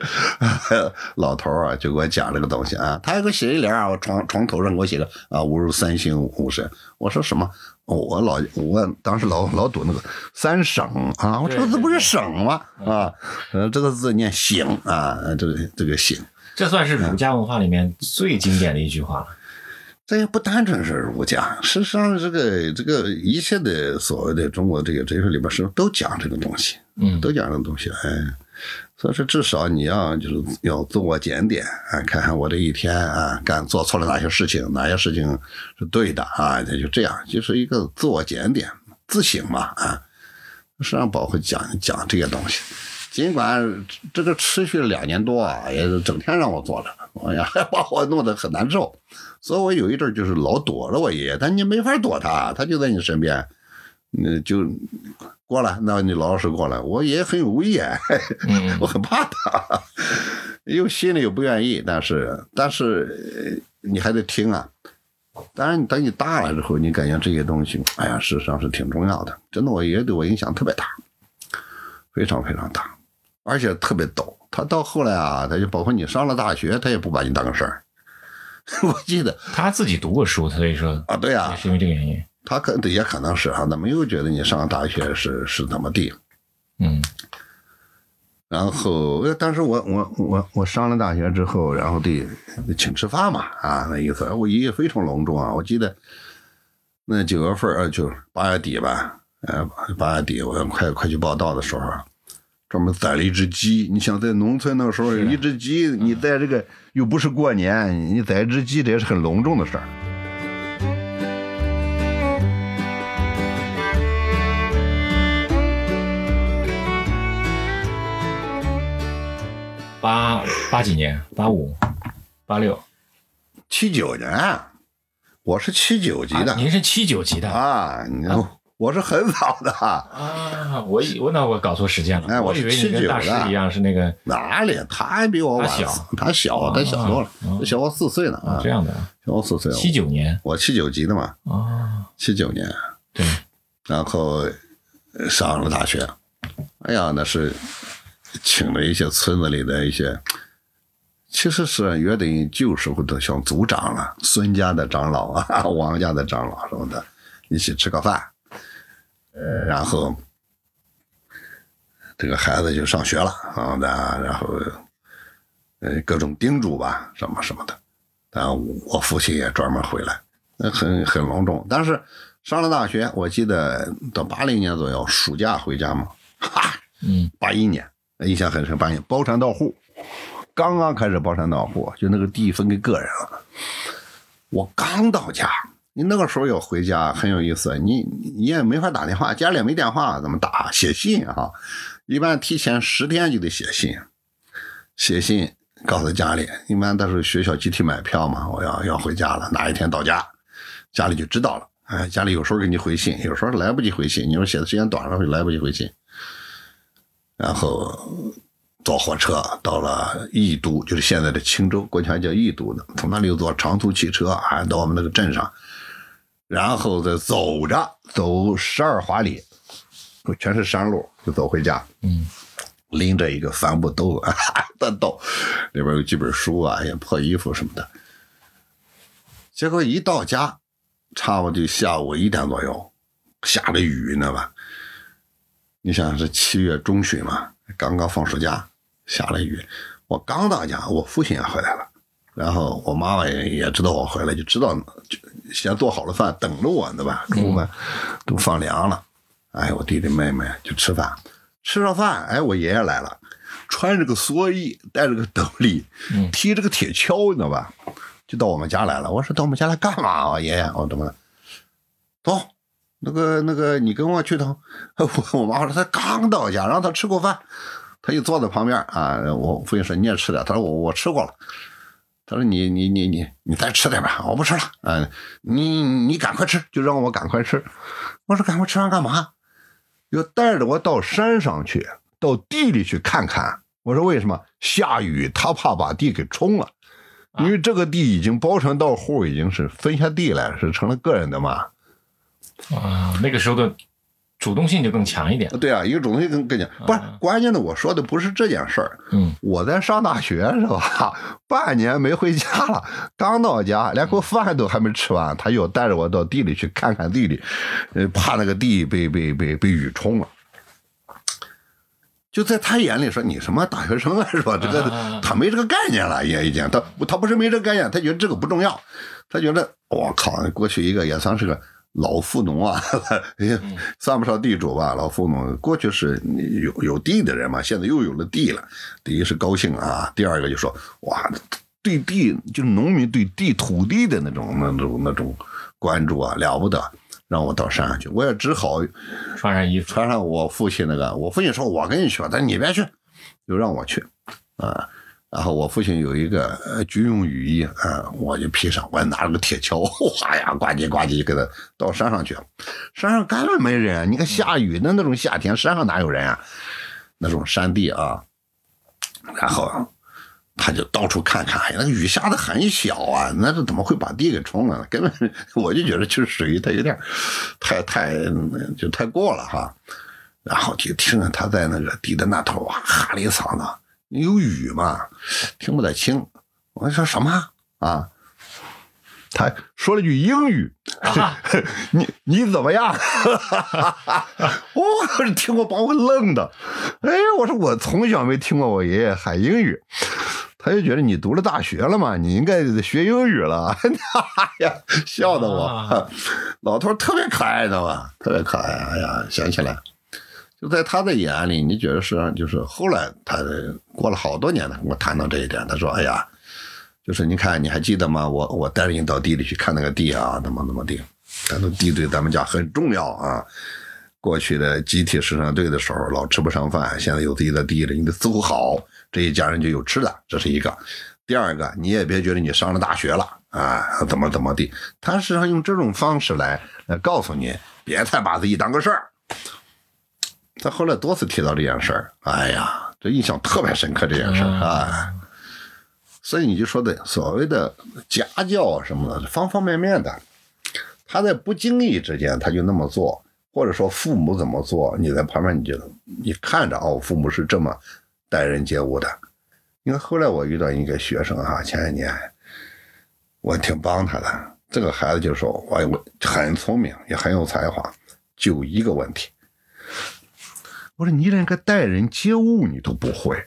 老头儿啊就给我讲这个东西啊。他还给我写一联啊，我床床头上给我写个啊，吾入三性五身。我说什么？我老我当时老老读那个三省啊，我这个字不是省吗？啊，呃，这个字念醒啊，这个这个醒。这算是儒家文化里面最经典的一句话了。这也不单纯是儒家，事实上，这个这个一切的所谓的中国这个哲学里边是都讲这个东西，嗯，都讲这个东西。哎，所以说至少你要就是要自我检点啊，看看我这一天啊干做错了哪些事情，哪些事情是对的啊，那就这样，就是一个自我检点、自省嘛啊。实际上，包括讲讲这些东西。尽管这个持续了两年多啊，也是整天让我做着，哎呀，把我弄得很难受。所以我有一阵儿就是老躲着我爷爷，但你没法躲他，他就在你身边，那就过来，那你老老实过来。我爷爷很有威严，嗯 我很怕他，又心里又不愿意，但是但是呃你还得听啊。当然，等你大了之后，你感觉这些东西，哎呀，事实上是挺重要的。真的，我爷爷对我影响特别大，非常非常大。而且特别逗，他到后来啊，他就包括你上了大学，他也不把你当个事儿。我记得他自己读过书，所以说啊，对呀、也是因为这个原因。他可也可能是啊，他没有觉得你上大学是是怎么地。嗯然后，呃但是我我我我上了大学之后，然后得得请吃饭嘛，啊，那意思，我爷爷非常隆重啊。我记得那九月份儿，呃，就八月底吧，呃，八月底我快快去报道的时候，专门宰了一只鸡。你想在农村那个时候，是一只鸡，你在这个又不是过年，你宰一只鸡，这也是很隆重的事儿。八八几年，八五、八六七九年，我是七九级的啊您是七九级的啊，你我是很早的。啊？我以我那我搞错时间了，哎我以为你跟大师的一样是那个哪里？他还比我晚，他小他小，他小多了，小我四岁呢啊，这样的啊小我四岁。七九年我七九级的嘛，啊，七九年，对，然后呃上了大学。哎呀，那是请了一些村子里的一些，其实是约等旧时候的像族长了，孙家的长老啊，王家的长老什么的，一起吃个饭，呃，然后这个孩子就上学了啊，那然后呃各种叮嘱吧，什么什么的。但我父亲也专门回来，那很很隆重。但是上了大学，我记得到八零年左右，暑假回家嘛，哈，嗯，八一年印象很深，八一年包产到户，刚刚开始包产到户，就那个地分给个人了。我刚到家，你那个时候要回家很有意思，你你也没法打电话，家里也没电话，怎么打？写信啊，一般提前十天就得写信，写信告诉家里，一般都是学校集体买票嘛，我要要回家了，哪一天到家，家里就知道了。哎，家里有时候给你回信，有时候来不及回信，你说写的时间短了会来不及回信，然后。坐火车到了义都，就是现在的青州，过去还叫义都呢。从那里又坐长途汽车啊，到我们那个镇上，然后再走着走十二华里，全是山路，就走回家。嗯，拎着一个帆布兜子，的兜，里边有几本书啊，也破衣服什么的。结果一到家，差不多就下午一点左右，下着雨，你知道吧？你想是七月中旬嘛，刚刚放暑假。下了雨，我刚到家，我父亲也回来了，然后我妈妈也也知道我回来，就知道就先做好了饭等着我呢吧，中午饭都放凉了，哎，我弟弟妹妹就吃饭，吃上饭，哎，我爷爷来了，穿着个蓑衣，带着个斗笠，提着个铁锹，你知道吧，就到我们家来了。我说到我们家来干嘛啊，爷爷？我怎么了？走，那个那个，你跟我去趟。我 我妈说她刚到家，让她吃过饭。她就坐在旁边啊，我父亲说你也吃点，她说我我吃过了，他说你你你你你再吃点吧，我不吃了，嗯，你你赶快吃，就让我赶快吃。我说赶快吃完干嘛？又带着我到山上去，到地里去看看。我说为什么？下雨，他怕把地给冲了，因为这个地已经包成到户，已经是分下地来，是成了个人的嘛。啊，那个时候的。主动性就更强一点。对啊，一个主动性更更强。不是关键的，我说的不是这件事儿。嗯，我在上大学是吧？半年没回家了，刚到家，连口饭都还没吃完，他又带着我到地里去看看地里，呃，怕那个地被被被被雨冲了。就在他眼里说你什么大学生啊，是吧？这个他没这个概念了，也已经他他不是没这个概念，他觉得这个不重要，他觉得我靠，过去一个也算是个。老富农啊，算不上地主吧。老富农过去是有有地的人嘛，现在又有了地了。第一是高兴啊，第二个就说哇，对地就是农民对地土地的那种那种那种关注啊，了不得。让我到山上去，我也只好穿上衣服，穿上我父亲那个。我父亲说我跟你去，他说你别去，就让我去啊。然后我父亲有一个军用雨衣，啊，我就披上，我还拿了个铁锹，哗呀，呱唧呱唧给他到山上去。山上根本没人，你看下雨的那种夏天，山上哪有人啊？那种山地啊。然后他就到处看看，哎，那雨下的很小啊，那这怎么会把地给冲了呢？根本我就觉得就是水，它有点太太就太过了哈。然后就听着他在那个地的那头哇，哈了一嗓子。有雨嘛，听不太清。我说什么啊？他说了句英语，你你怎么样？我是听过把我愣的。哎，我说我从小没听过我爷爷喊英语，他就觉得你读了大学了嘛，你应该学英语了。哎呀，笑的我，老头特别可爱的嘛，特别可爱。哎呀，想起来。就在他的眼里，你觉得是就是后来他过了好多年了，我谈到这一点，他说：“哎呀，就是你看你还记得吗？我我带着你到地里去看那个地啊，怎么怎么地？咱说地对咱们家很重要啊。过去的集体生产队的时候老吃不上饭，现在有自己的地了，你得伺候好，这一家人就有吃的，这是一个。第二个，你也别觉得你上了大学了啊，怎么怎么地？他实际上用这种方式来来告诉你，别太把自己当个事儿。”他后来多次提到这件事儿，哎呀，这印象特别深刻。这件事儿啊，所以你就说的所谓的家教什么的，方方面面的，他在不经意之间他就那么做，或者说父母怎么做，你在旁边你就你看着哦，父母是这么待人接物的。你看后来我遇到一个学生哈，前几年我挺帮他的，这个孩子就说我我很聪明，也很有才华，就一个问题。我说你连个待人接物你都不会，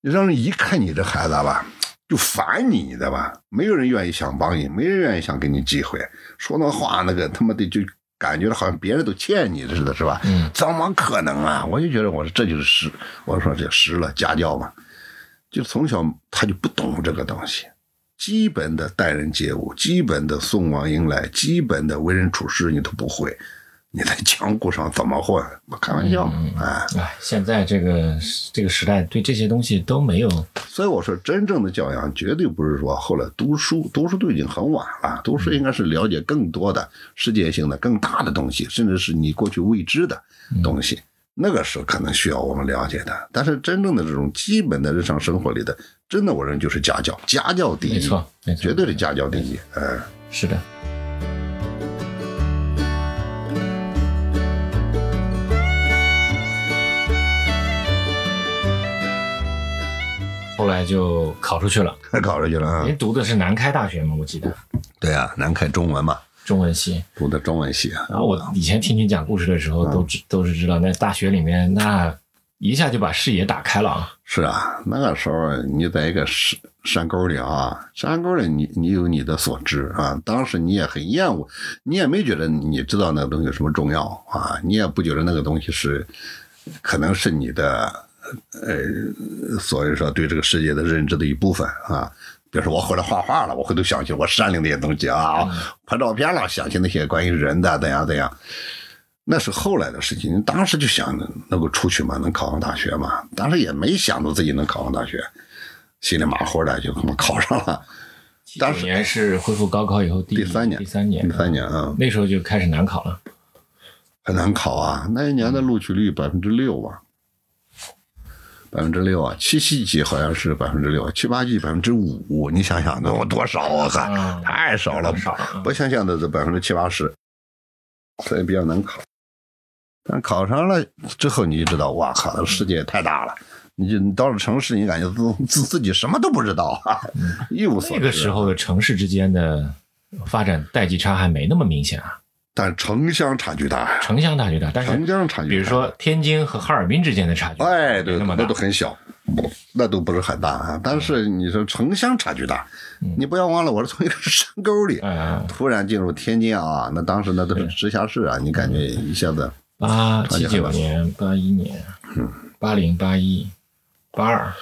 让人一看你这孩子吧，就烦你，你知道吧？没有人愿意想帮你，没人愿意想给你机会。说那话那个他妈的就感觉好像别人都欠你似的，是吧？嗯，怎么可能啊？我就觉得我说这就是失，我说这失了家教嘛，就从小他就不懂这个东西，基本的待人接物，基本的送往迎来，基本的为人处事你都不会，你在 江湖上怎么混？我开玩笑，哎。哎，现在这个这个时代对这些东西都没有，所以我说，真正的教养绝对不是说后来读书，读书都已经很晚了。读书应该是了解更多的世界性的、更大的东西，甚至是你过去未知的东西。那个时候可能需要我们了解的。但是真正的这种基本的日常生活里的，真的我认为就是家教，家教第一，没错，没错，绝对是家教第一。嗯，是的。后来就考出去了，考出去了啊。您读的是南开大学吗？我记得对啊，南开中文嘛，中文系。读的中文系啊。然后我以前听你讲故事的时候，都知都是知道，那大学里面那一下就把视野打开了啊。是啊，那个时候你在一个山山沟里啊，山沟里你你有你的所知啊，当时你也很厌恶，你也没觉得你知道那个东西有什么重要啊，你也不觉得那个东西是可能是你的呃，所以说对这个世界的认知的一部分啊。比如说我回来画画了，我回头想起我山里那些东西啊，拍照片了，想起那些关于人的怎样怎样。那是后来的事情，当时就想能够出去嘛，能考上大学嘛，当时也没想到自己能考上大学，心里马虎的就这么考上了。当时年是恢复高考以后第第三年，第三年，第三年啊，那时候就开始难考了，很难考啊。那一年的录取率百分之六吧，百分之六啊，七七级好像是百分之六，七八级百分之五，你想想那多少啊？嗯太少了，少。不像现在的百分之七八十，所以比较难考。但考上了之后，你就知道，哇靠，这世界太大了。你就你到了城市，你感觉自自自己什么都不知道，哈，一无所知。那个时候的城市之间的发展代际差还没那么明显啊，但城乡差距大呀，城乡差距大，但是城乡差距。比如说天津和哈尔滨之间的差距，哎，对，那么那都很小，那都不是很大啊。但是你说城乡差距大，你不要忘了，我是从一个山沟里嗯，突然进入天津啊，那当时那都是直辖市啊，你感觉一下子八七九年、八一年、八零、八一、八二、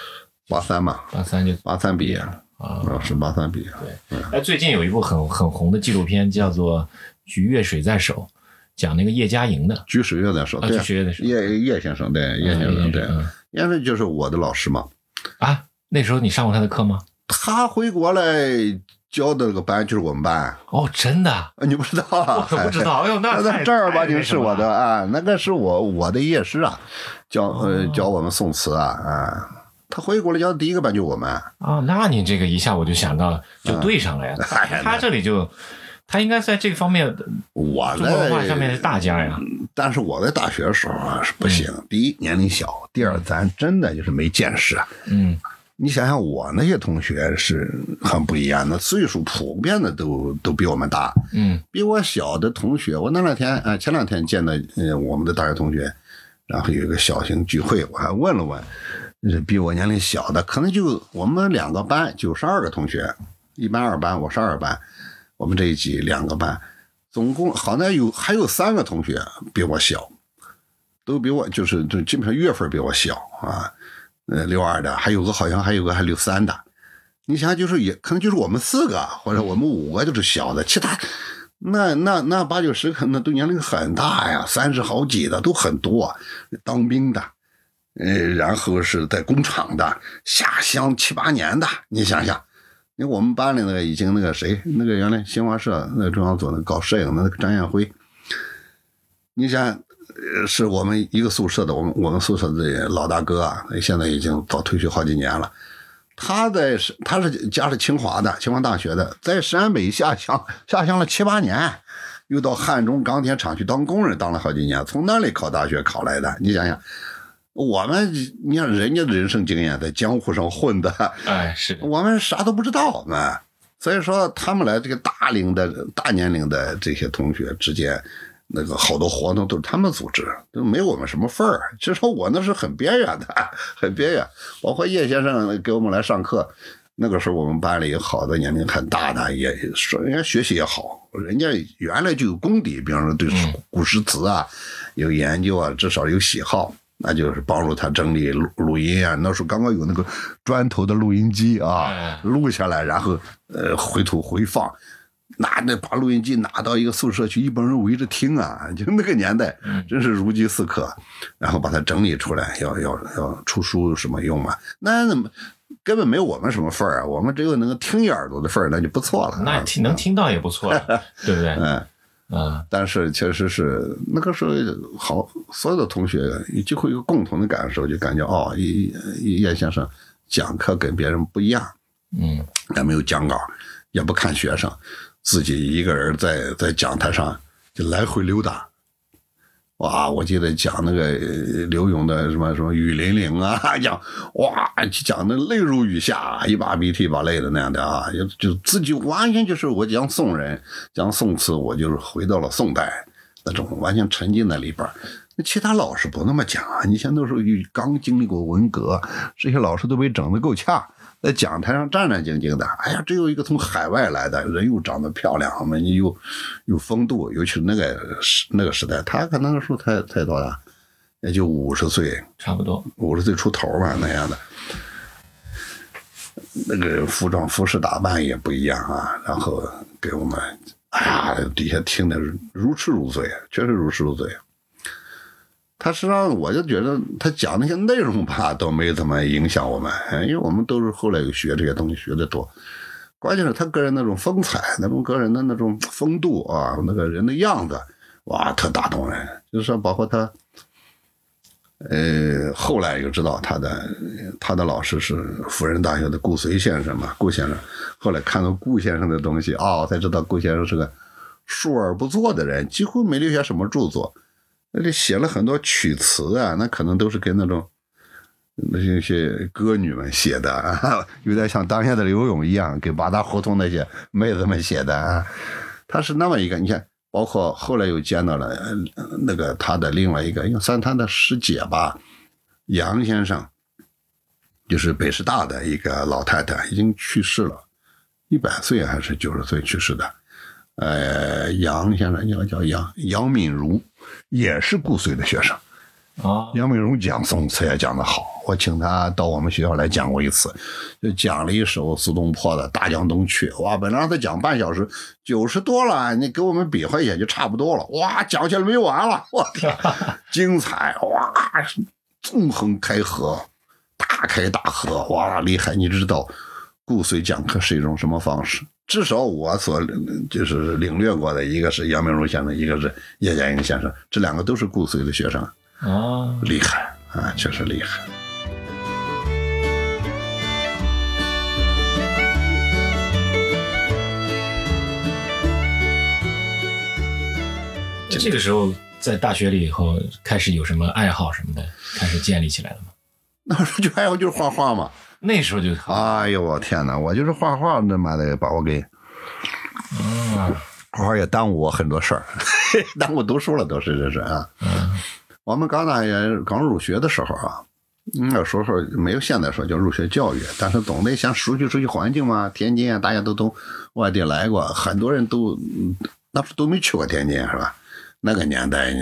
八三嘛，八三就八三毕业了，啊。啊，是八三毕业。哎，最近有一部很很红的纪录片，叫做《菊月水在手》，讲那个叶嘉莹的。举水月在手，啊，对菊，水月在手。叶叶先生，对，叶先生，对，嗯叶先生就是我的老师嘛。啊，那时候你上过他的课吗？他回国来教的那个班就是我们班，哦，真的，啊你不知道啊？我不知道。哎呦，那正儿八经是我的啊，那个是我我的业师啊，教哦呃教我们宋词啊啊。他回国来教的第一个班就我们，啊。那你这个一下我就想到，就对上了呀 他这里就，他应该在这个方面，我中国文化上面是大家呀。但是我在大学的时候啊是不行。第一年龄小，第二咱真的就是没见识。嗯你想想，我那些同学是很不一样的，岁数普遍的都都比我们大。嗯比我小的同学，我那两天啊、呃前两天见的呃我们的大学同学，然后有一个小型聚会，我还问了问，是比我年龄小的，可能就我们两个班九十二个同学，一班二班，我是二班，我们这一级两个班，总共好像有还有三个同学比我小，都比我就是就基本上月份比我小啊，呃六二的，还有个好像还有个还六三的，你想想就是也可能就是我们四个或者我们五个就是小的，其他那那那八九十个那都年龄很大呀，三十好几的都很多，当兵的，呃，然后是在工厂的，下乡七八年的，你想想。因为我们班里那个已经那个谁，那个原来新华社那个中央组那搞摄影的那个张艳辉，你想，是我们一个宿舍的，我们我们宿舍的老大哥啊，现在已经早退休好几年了。他在是他是家是清华的，清华大学的，在陕北下乡下乡了七八年，又到汉中钢铁厂去当工人，当了好几年，从那里考大学考来的。你想想，我们你看人家的人生经验，在江湖上混的，哎，是，我们啥都不知道嘛。所以说，他们来这个大龄的大年龄的这些同学之间，那个好多活动都是他们组织，都没我们什么份儿。其实我那是很边缘的，很边缘。包括叶先生给我们来上课，那个时候我们班里有好多年龄很大的，也说人家学习也好，人家原来就有功底，比方说对古诗词啊有研究啊，至少有喜好，那就是帮助他整理录录音啊。那时候刚刚有那个砖头的录音机啊，录下来，然后呃回头回放。拿那把录音机拿到一个宿舍去，一帮人围着听啊，就那个年代，真是如饥似渴。然后把它整理出来，要要要出书有什么用嘛？那怎么根本没有我们什么份儿啊，我们只有能够听一耳朵的份儿，那就不错了。那听能听到也不错了，对不对？嗯啊，但是确实是那个时候，好所有的同学就会有共同的感受，就感觉哦，叶先生讲课跟别人不一样，嗯，也没有讲稿，也不看学生。自己一个人在在讲台上就来回溜达，哇！我记得讲那个刘勇的什么什么雨霖铃啊，讲哇，讲的泪如雨下，一把鼻涕一把泪的那样的啊，就就自己完全就是我讲宋人，讲宋词，我就是回到了宋代那种完全沉浸在里边。那其他老师不那么讲啊，你像那时候刚经历过文革，这些老师都被整得够呛。在讲台上战战兢兢的，哎呀，只有一个从海外来的人，又长得漂亮，嘛，你又有风度，尤其那个时那个时代，他可能那时候才才多大，也就五十岁，差不多五十岁出头吧那样的。那个服装服饰打扮也不一样啊，然后给我们，哎呀，底下听的如痴如醉，确实如痴如醉。他实际上，我就觉得他讲那些内容吧，都没怎么影响我们，因为我们都是后来又学这些东西学的多。关键是他个人那种风采，那种个人的那种风度啊，那个人的样子，哇，特打动人。就是说，包括他，呃，后来又知道他的他的老师是辅仁大学的顾随先生嘛，顾先生。后来看到顾先生的东西，哦，才知道顾先生是个述而不作的人，几乎没留下什么著作。那里写了很多曲词啊，那可能都是给那种那些些歌女们写的啊，有点像当下的刘勇一样，给八大胡同那些妹子们写的啊。他是那么一个，你看，包括后来又见到了那个他的另外一个，应该算他的师姐吧，杨先生，就是北师大的一个老太太，已经去世了，一百岁还是九十岁去世的。呃，杨先生叫叫杨杨敏如。也是顾随的学生啊，杨美荣讲宋词也讲得好，我请他到我们学校来讲过一次，就讲了一首苏东坡的《大江东去》。哇，本来让他讲半小时，九十多了，你给我们比划一下就差不多了。哇，讲起来没完了，我天，精彩！哇，纵横开合，大开大合，哇，厉害！你知道顾随讲课是一种什么方式？至少我所就是领略过的一个是杨明荣先生，一个是叶剑英先生，这两个都是顾随的学生啊，厉害啊，确实厉害。这个时候在大学里以后，开始有什么爱好什么的，开始建立起来了吗？那时候就爱好就是画画嘛。那时候就，哎呦我天哪！我就是画画，他妈的把我给，嗯，画画也耽误我很多事儿，耽误读书了都是这是啊。我们刚大学刚入学的时候啊，那时候没有现在说叫入学教育，但是总得想熟悉熟悉环境嘛。天津啊，大家都从外地来过，很多人都那时候都没去过天津是吧？那个年代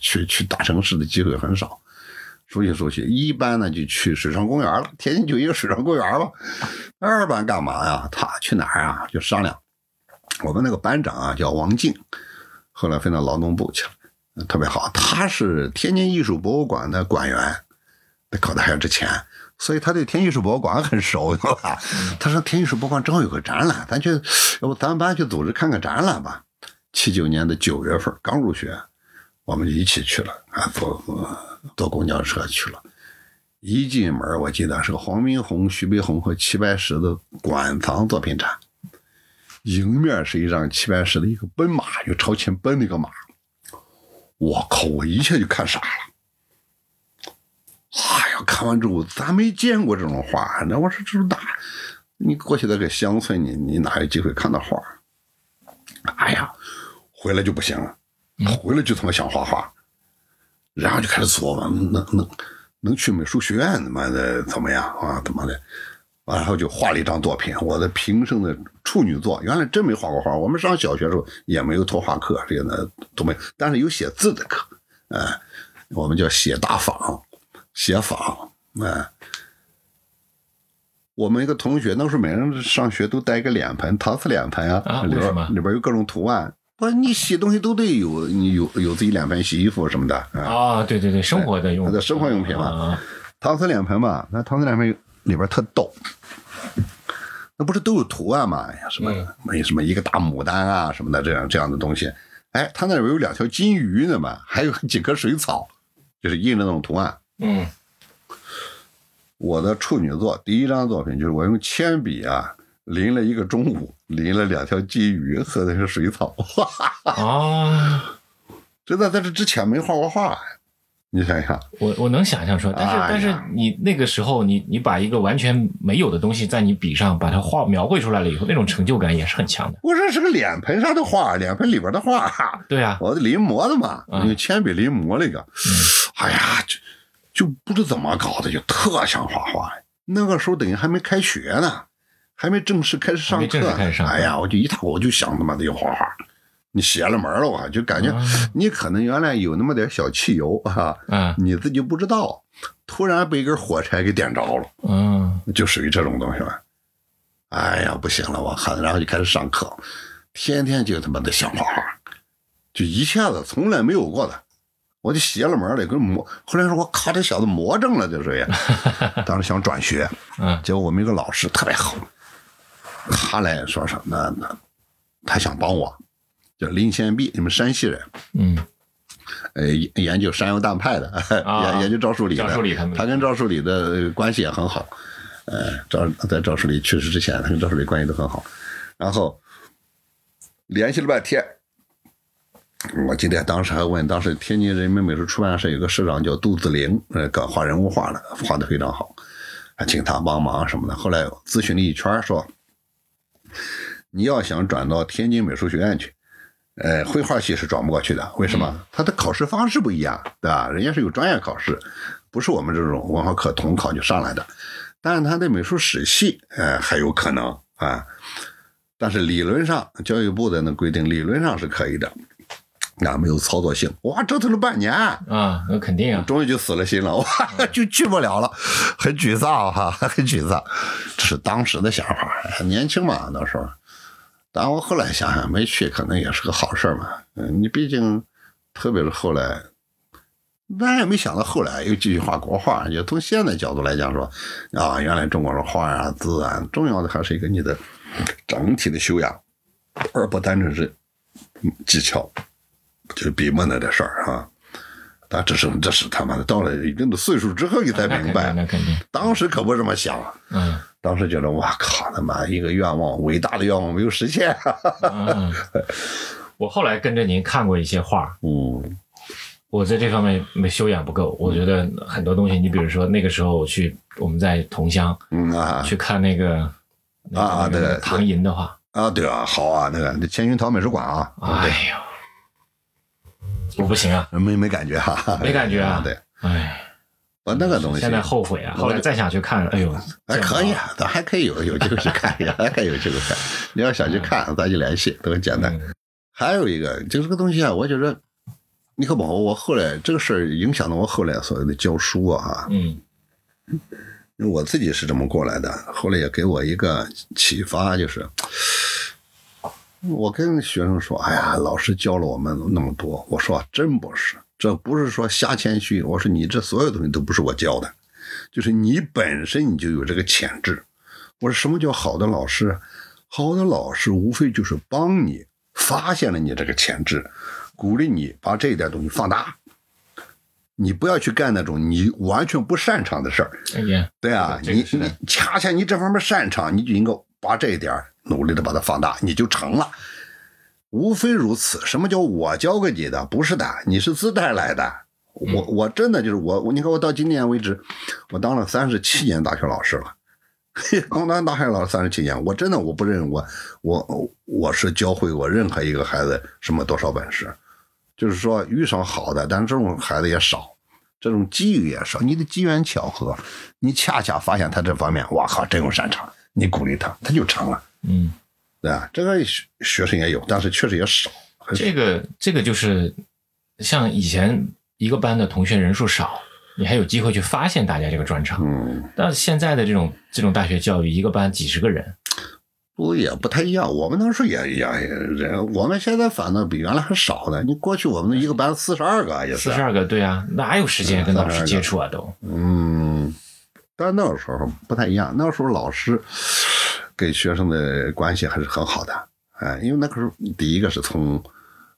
去去大城市的机会很少。熟悉熟悉，一班呢就去水上公园了。天津就一个水上公园吧。二班干嘛呀？他去哪儿啊？就商量。我们那个班长啊叫王静，后来分到劳动部去了，特别好。他是天津艺术博物馆的馆员，考大学之前，所以他对天津艺术博物馆很熟，他说天津艺术博物馆正好有个展览，咱去，要不咱们班去组织看看展览吧？七九年的九月份刚入学，我们就一起去了啊，坐。坐公交车去了，一进门我记得是个黄宾虹、徐悲鸿和齐白石的馆藏作品展，迎面是一张齐白石的一个奔马，就朝前奔那个马，我靠！我一下就看傻了。哎呀，看完之后咱没见过这种画，那我说这是哪？你过去那个乡村，你你哪有机会看到画？哎呀，回来就不行了，回来就他妈想画画。然后就开始琢磨，能能能去美术学院，他妈的怎么样啊？他妈的，然后就画了一张作品，我的平生的处女作。原来真没画过画，我们上小学时候也没有图画课，这个呢都没有，但是有写字的课，哎，我们叫写大仿，写仿，哎。我们一个同学，那时候每人上学都带一个脸盆，陶瓷脸盆啊，啊里边里边有各种图案。不是你洗东西都得有，你有有自己脸盆洗衣服什么的啊。啊，对对对，生活的用它的生活用品嘛啊陶瓷脸盆嘛，那搪瓷脸盆里边特逗，那不是都有图案嘛？哎呀，什么嗯没什么一个大牡丹啊什么的这样这样的东西。哎，它那里边有两条金鱼呢嘛，还有几棵水草，就是印的那种图案。嗯我的处女作第一张作品就是我用铅笔啊淋了一个中午，淋了两条金鱼和那个水草。啊，真的在这之前没画过画，你想想，我我能想象出来，但是、哎呀但是你那个时候你你把一个完全没有的东西在你笔上把它画描绘出来了以后，那种成就感也是很强的。我这是个脸盆上的画，脸盆里边的画。对啊，我临摹的嘛，嗯用铅笔临摹了一个，哎呀，就就不知怎么搞的，就特想画画。那个时候等于还没开学呢，还没正式开始上课哎呀，我就一踏我就想他妈的要画画。你邪了门了，我就感觉啊。你可能原来有那么点小汽油啊，嗯你自己不知道，突然被一根火柴给点着了，嗯就属于这种东西吧。哎呀，不行了，我看，然后就开始上课，天天就他妈的想画画，就一下子从来没有过的，我就邪了门了，跟魔。后来说我靠，这小子魔怔了，这属于。当时想转学，嗯结果我们一个老师特别好，他来说什么那，他想帮我，叫林先弼，你们山西人，嗯呃，研研究山药蛋派的，啊研研究赵树理的，赵树理他们跟赵树理的呃关系也很好，呃，赵在赵树理去世之前，他跟赵树理关系都很好，然后联系了半天。我记得当时还问，当时天津人民美术出版社有个社长叫杜子陵，呃，搞画人物画的，画的非常好，还请他帮忙什么的。后来咨询了一圈，说 你要想转到天津美术学院去，呃，绘画系是转不过去的，为什么？他的考试方式不一样，对吧？人家是有专业考试，不是我们这种文化课统考就上来的。但是他的美术史系，呃，还有可能啊。但是理论上，教育部的那规定，理论上是可以的，那没有操作性。哇，折腾了半年，啊，那肯定啊，终于就死了心了，哇，就去不了了，很沮丧哈，很沮丧。这是当时的想法，年轻嘛那时候。但我后来想想，没去可能也是个好事嘛。嗯，你毕竟，特别是后来，咱也没想到后来又继续画国画。也从现在角度来讲说，啊，原来中国的画啊、字啊，重要的还是一个你的整体的修养，而不单纯是嗯技巧，就是笔墨那点事儿啊。但这是这是他妈的到了一定的岁数之后，你才明白。那肯定，当时可不这么想，嗯当时觉得哇靠，他妈一个愿望，伟大的愿望没有实现。嗯。我后来跟着您看过一些画，嗯我在这方面没修养不够，我觉得很多东西，你比如说那个时候我去我们在同乡嗯啊去看那个那个啊那个唐寅的画，啊，对啊，好啊，那个那千云桃美术馆啊，哎呦，我不行啊，没没感觉哈，没感觉啊。对，哎，我那个东西现在后悔啊，后来再想去看，哎呦，还可以啊，咱还可以有有机会去看一下，还可以有机会看。你要想去看，咱就联系，都很简单。嗯。还有一个就这个东西啊，我觉得，你可把握我后来这个事儿影响了我后来所谓的教书啊，嗯。因为我自己是这么过来的，后来也给我一个启发，就是我跟学生说：“哎呀，老师教了我们那么多。”我说：“真不是，这不是说瞎谦虚。我说你这所有东西都不是我教的，就是你本身你就有这个潜质。我说什么叫好的老师？好的老师无非就是帮你发现了你这个潜质，鼓励你把这一点东西放大。你不要去干那种你完全不擅长的事儿。”哎呀，对啊，你你恰恰你这方面擅长，你就应该把这一点儿努力的把它放大，你就成了。无非如此。什么叫我教给你的？不是的，你是自带来的。我我真的就是我我，你看我到今年为止，我当了三十七年大学老师了。刚当大学老师三十七年，我真的我不认为我我我是教会过任何一个孩子什么多少本事，就是说遇上好的，但是这种孩子也少。这种机遇也少。你的机缘巧合，你恰恰发现他这方面，哇靠，真有擅长，你鼓励他，他就成了，嗯，对啊？这个学学生也有，但是确实也少。这个这个就是像以前一个班的同学人数少，你还有机会去发现大家这个专长。嗯，但现在的这种这种大学教育，一个班几十个人，不也不太一样。我们那时候也也也人，我们现在反倒比原来还少呢。你过去我们一个班四十二个也是四十，二个，对啊，哪有时间跟老师接触啊？都，嗯，但那个时候不太一样。那个时候老师跟学生的关系还是很好的，哎，因为那个时候第一个是从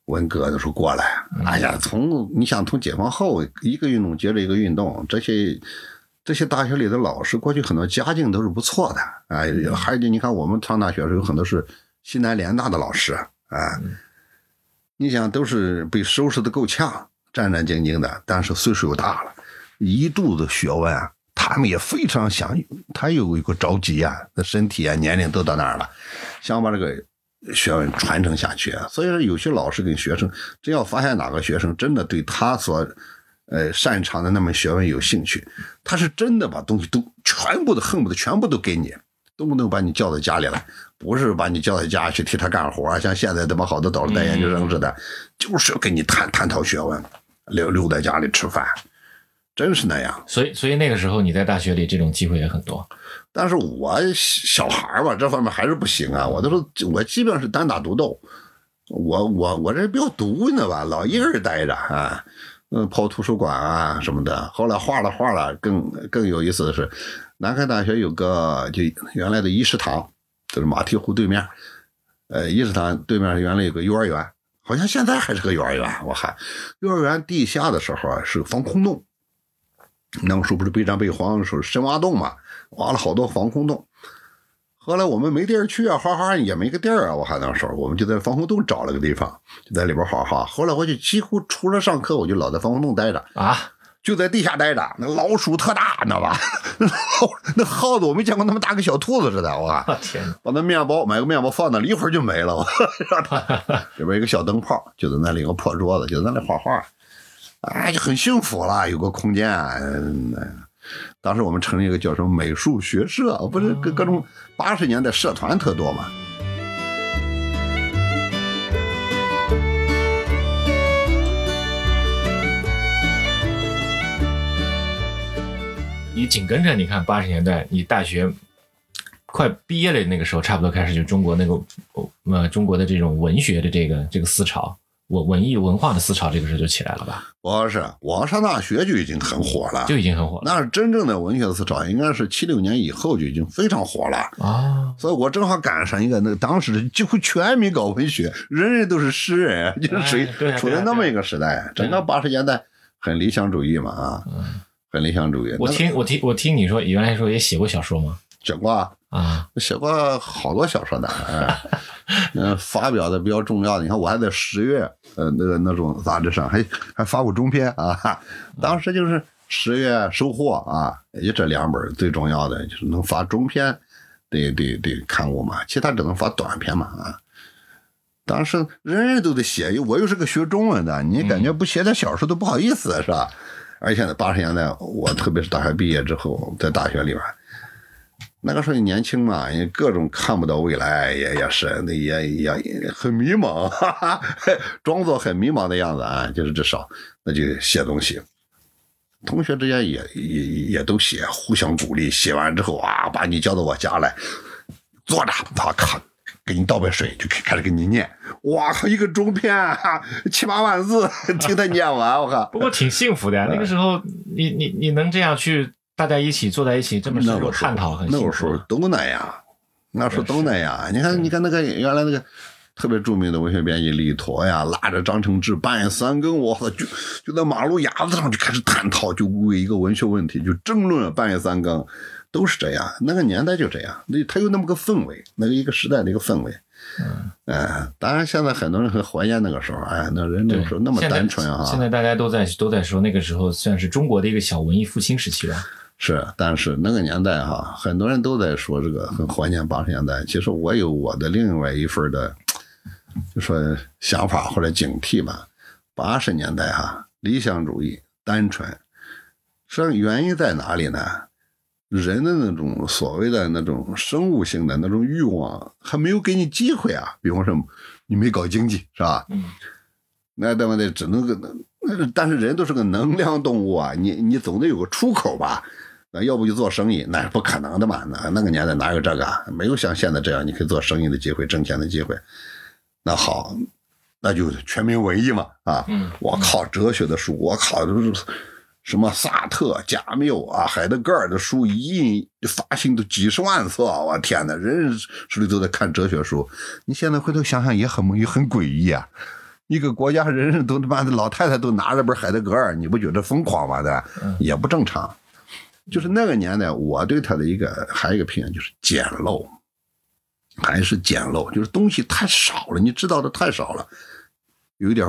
文革的时候过来，哎呀，从你想从解放后一个运动接着一个运动，这些这些大学里的老师过去很多家境都是不错的，哎，还有你看我们上大学的时候有很多是西南联大的老师，哎，你想都是被收拾的够呛，战战兢兢的，但是岁数又大了，一肚子学问啊，他们也非常想，他有一个着急啊，那身体啊年龄都到那儿了，想把这个学问传承下去。啊。所以说，有些老师跟学生，只要发现哪个学生真的对他所呃擅长的那门学问有兴趣，他是真的把东西都全部都恨不得全部都给你，动不动把你叫到家里来，不是把你叫到家去替他干活，像现在这么好多导师带研究生似的，就是要跟你探探讨学问，留留在家里吃饭，真是那样。所以所以那个时候你在大学里这种机会也很多。但是我小孩儿吧，这方面还是不行啊。我都是我基本上是单打独斗，我我我这比较独，你知道吧？老一个人待着啊，嗯，跑图书馆啊什么的。后来画了画了，更更有意思的是，南开大学有个就原来的一食堂，就是马蹄湖对面，呃，一食堂对面原来有个幼儿园，好像现在还是个幼儿园。我看幼儿园地下的时候啊是个防空洞，那个时候不是备战备荒的时候深挖洞嘛。挖了好多防空洞。后来我们没地儿去啊，画画也没个地儿啊。我还那时候，我们就在防空洞找了个地方，就在里边画画。后来我就几乎除了上课，我就老在防空洞待着，啊，就在地下待着。那老鼠特大，你知道吧？那耗子我没见过那么大，跟小兔子似的。我那面包买个面包放那里，一会儿就没了。我 里边一个小灯泡，就在那里有个破桌子，就在那里画画。哎，就很幸福了，有个空间。啊当时我们成立一个叫什么美术学社，不是各各种八十年代社团特多嘛。你紧跟着，你看八十年代，你大学快毕业了那个时候，差不多开始就中国那个呃中国的这种文学的这个这个思潮，文文艺文化的思潮，这个时候就起来了吧？我是我上大学就已经很火了，就已经很火了那是真正的文学思潮，应该是七六年以后就已经非常火了。啊！所以我正好赶上一个那个当时几乎全民搞文学，人人都是诗人，就是属于处在那么一个时代。整个八十年代很理想主义嘛啊，很理想主义。我听我听我听你说，原来说也写过小说吗？写过啊，啊，写过好多小说的，哎，嗯，发表的比较重要的，你看我还在十月，呃，那个那种杂志上还还发过中篇啊，当时就是十月收获啊，也就这两本最重要的，就是能发中篇得得得刊物嘛，其他只能发短篇嘛啊。当时人人都得写，我又是个学中文的，你感觉不写点小说都不好意思，是吧？而且呢，八十年代我特别是大学毕业之后，在大学里边。那个时候你年轻嘛，也各种看不到未来，也也是那也也很迷茫，哈哈，装作很迷茫的样子啊，就是至少那就写东西。同学之间也也也都写，互相鼓励。写完之后啊，把你叫到我家来，坐着，我靠，给你倒杯水，就开始给你念。哇靠，一个中篇、七八万字，听他念完，我靠。不过挺幸福的呀。那个时候，你你你能这样去大家一起坐在一起这么深入那个时候探讨，很那时候。都那样，那时候都那样。你看，你看那个原来那个特别著名的文学编辑李陀呀，拉着张承志半夜三更，我操，就就在马路牙子上就开始探讨，就为一个文学问题就争论，半夜三更都是这样。那个年代就这样，那他有那么个氛围，那个一个时代的一个氛围。嗯，哎，当然现在很多人很怀念那个时候，哎，那人那个时候那么单纯啊。现在大家都在都在说，那个时候算是中国的一个小文艺复兴时期吧。是，但是那个年代哈，很多人都在说这个很怀念八十年代。其实我有我的另外一份的，就说想法或者警惕吧。八十年代哈，理想主义、单纯，实际上原因在哪里呢？人的那种所谓的那种生物性的那种欲望，还没有给你机会啊。比方说，你没搞经济，是吧？嗯，那对不对？只能个，但是人都是个能量动物啊，你你总得有个出口吧？那要不就做生意，那是不可能的嘛。那那个年代哪有这个？没有像现在这样，你可以做生意的机会、挣钱的机会。那好，那就全民文艺嘛啊！嗯，我靠，哲学的书，我靠，都是。什么萨特、加缪啊、海德格尔的书一印发行都几十万册，我天哪，人人手里都在看哲学书。你现在回头想想也很也很诡异啊！一个国家人人都他妈的老太太都拿着本海德格尔，你不觉得疯狂吗？的也不正常。就是那个年代，我对他的一个还有一个评价就是简陋，还是简陋，就是东西太少了，你知道的太少了，有点。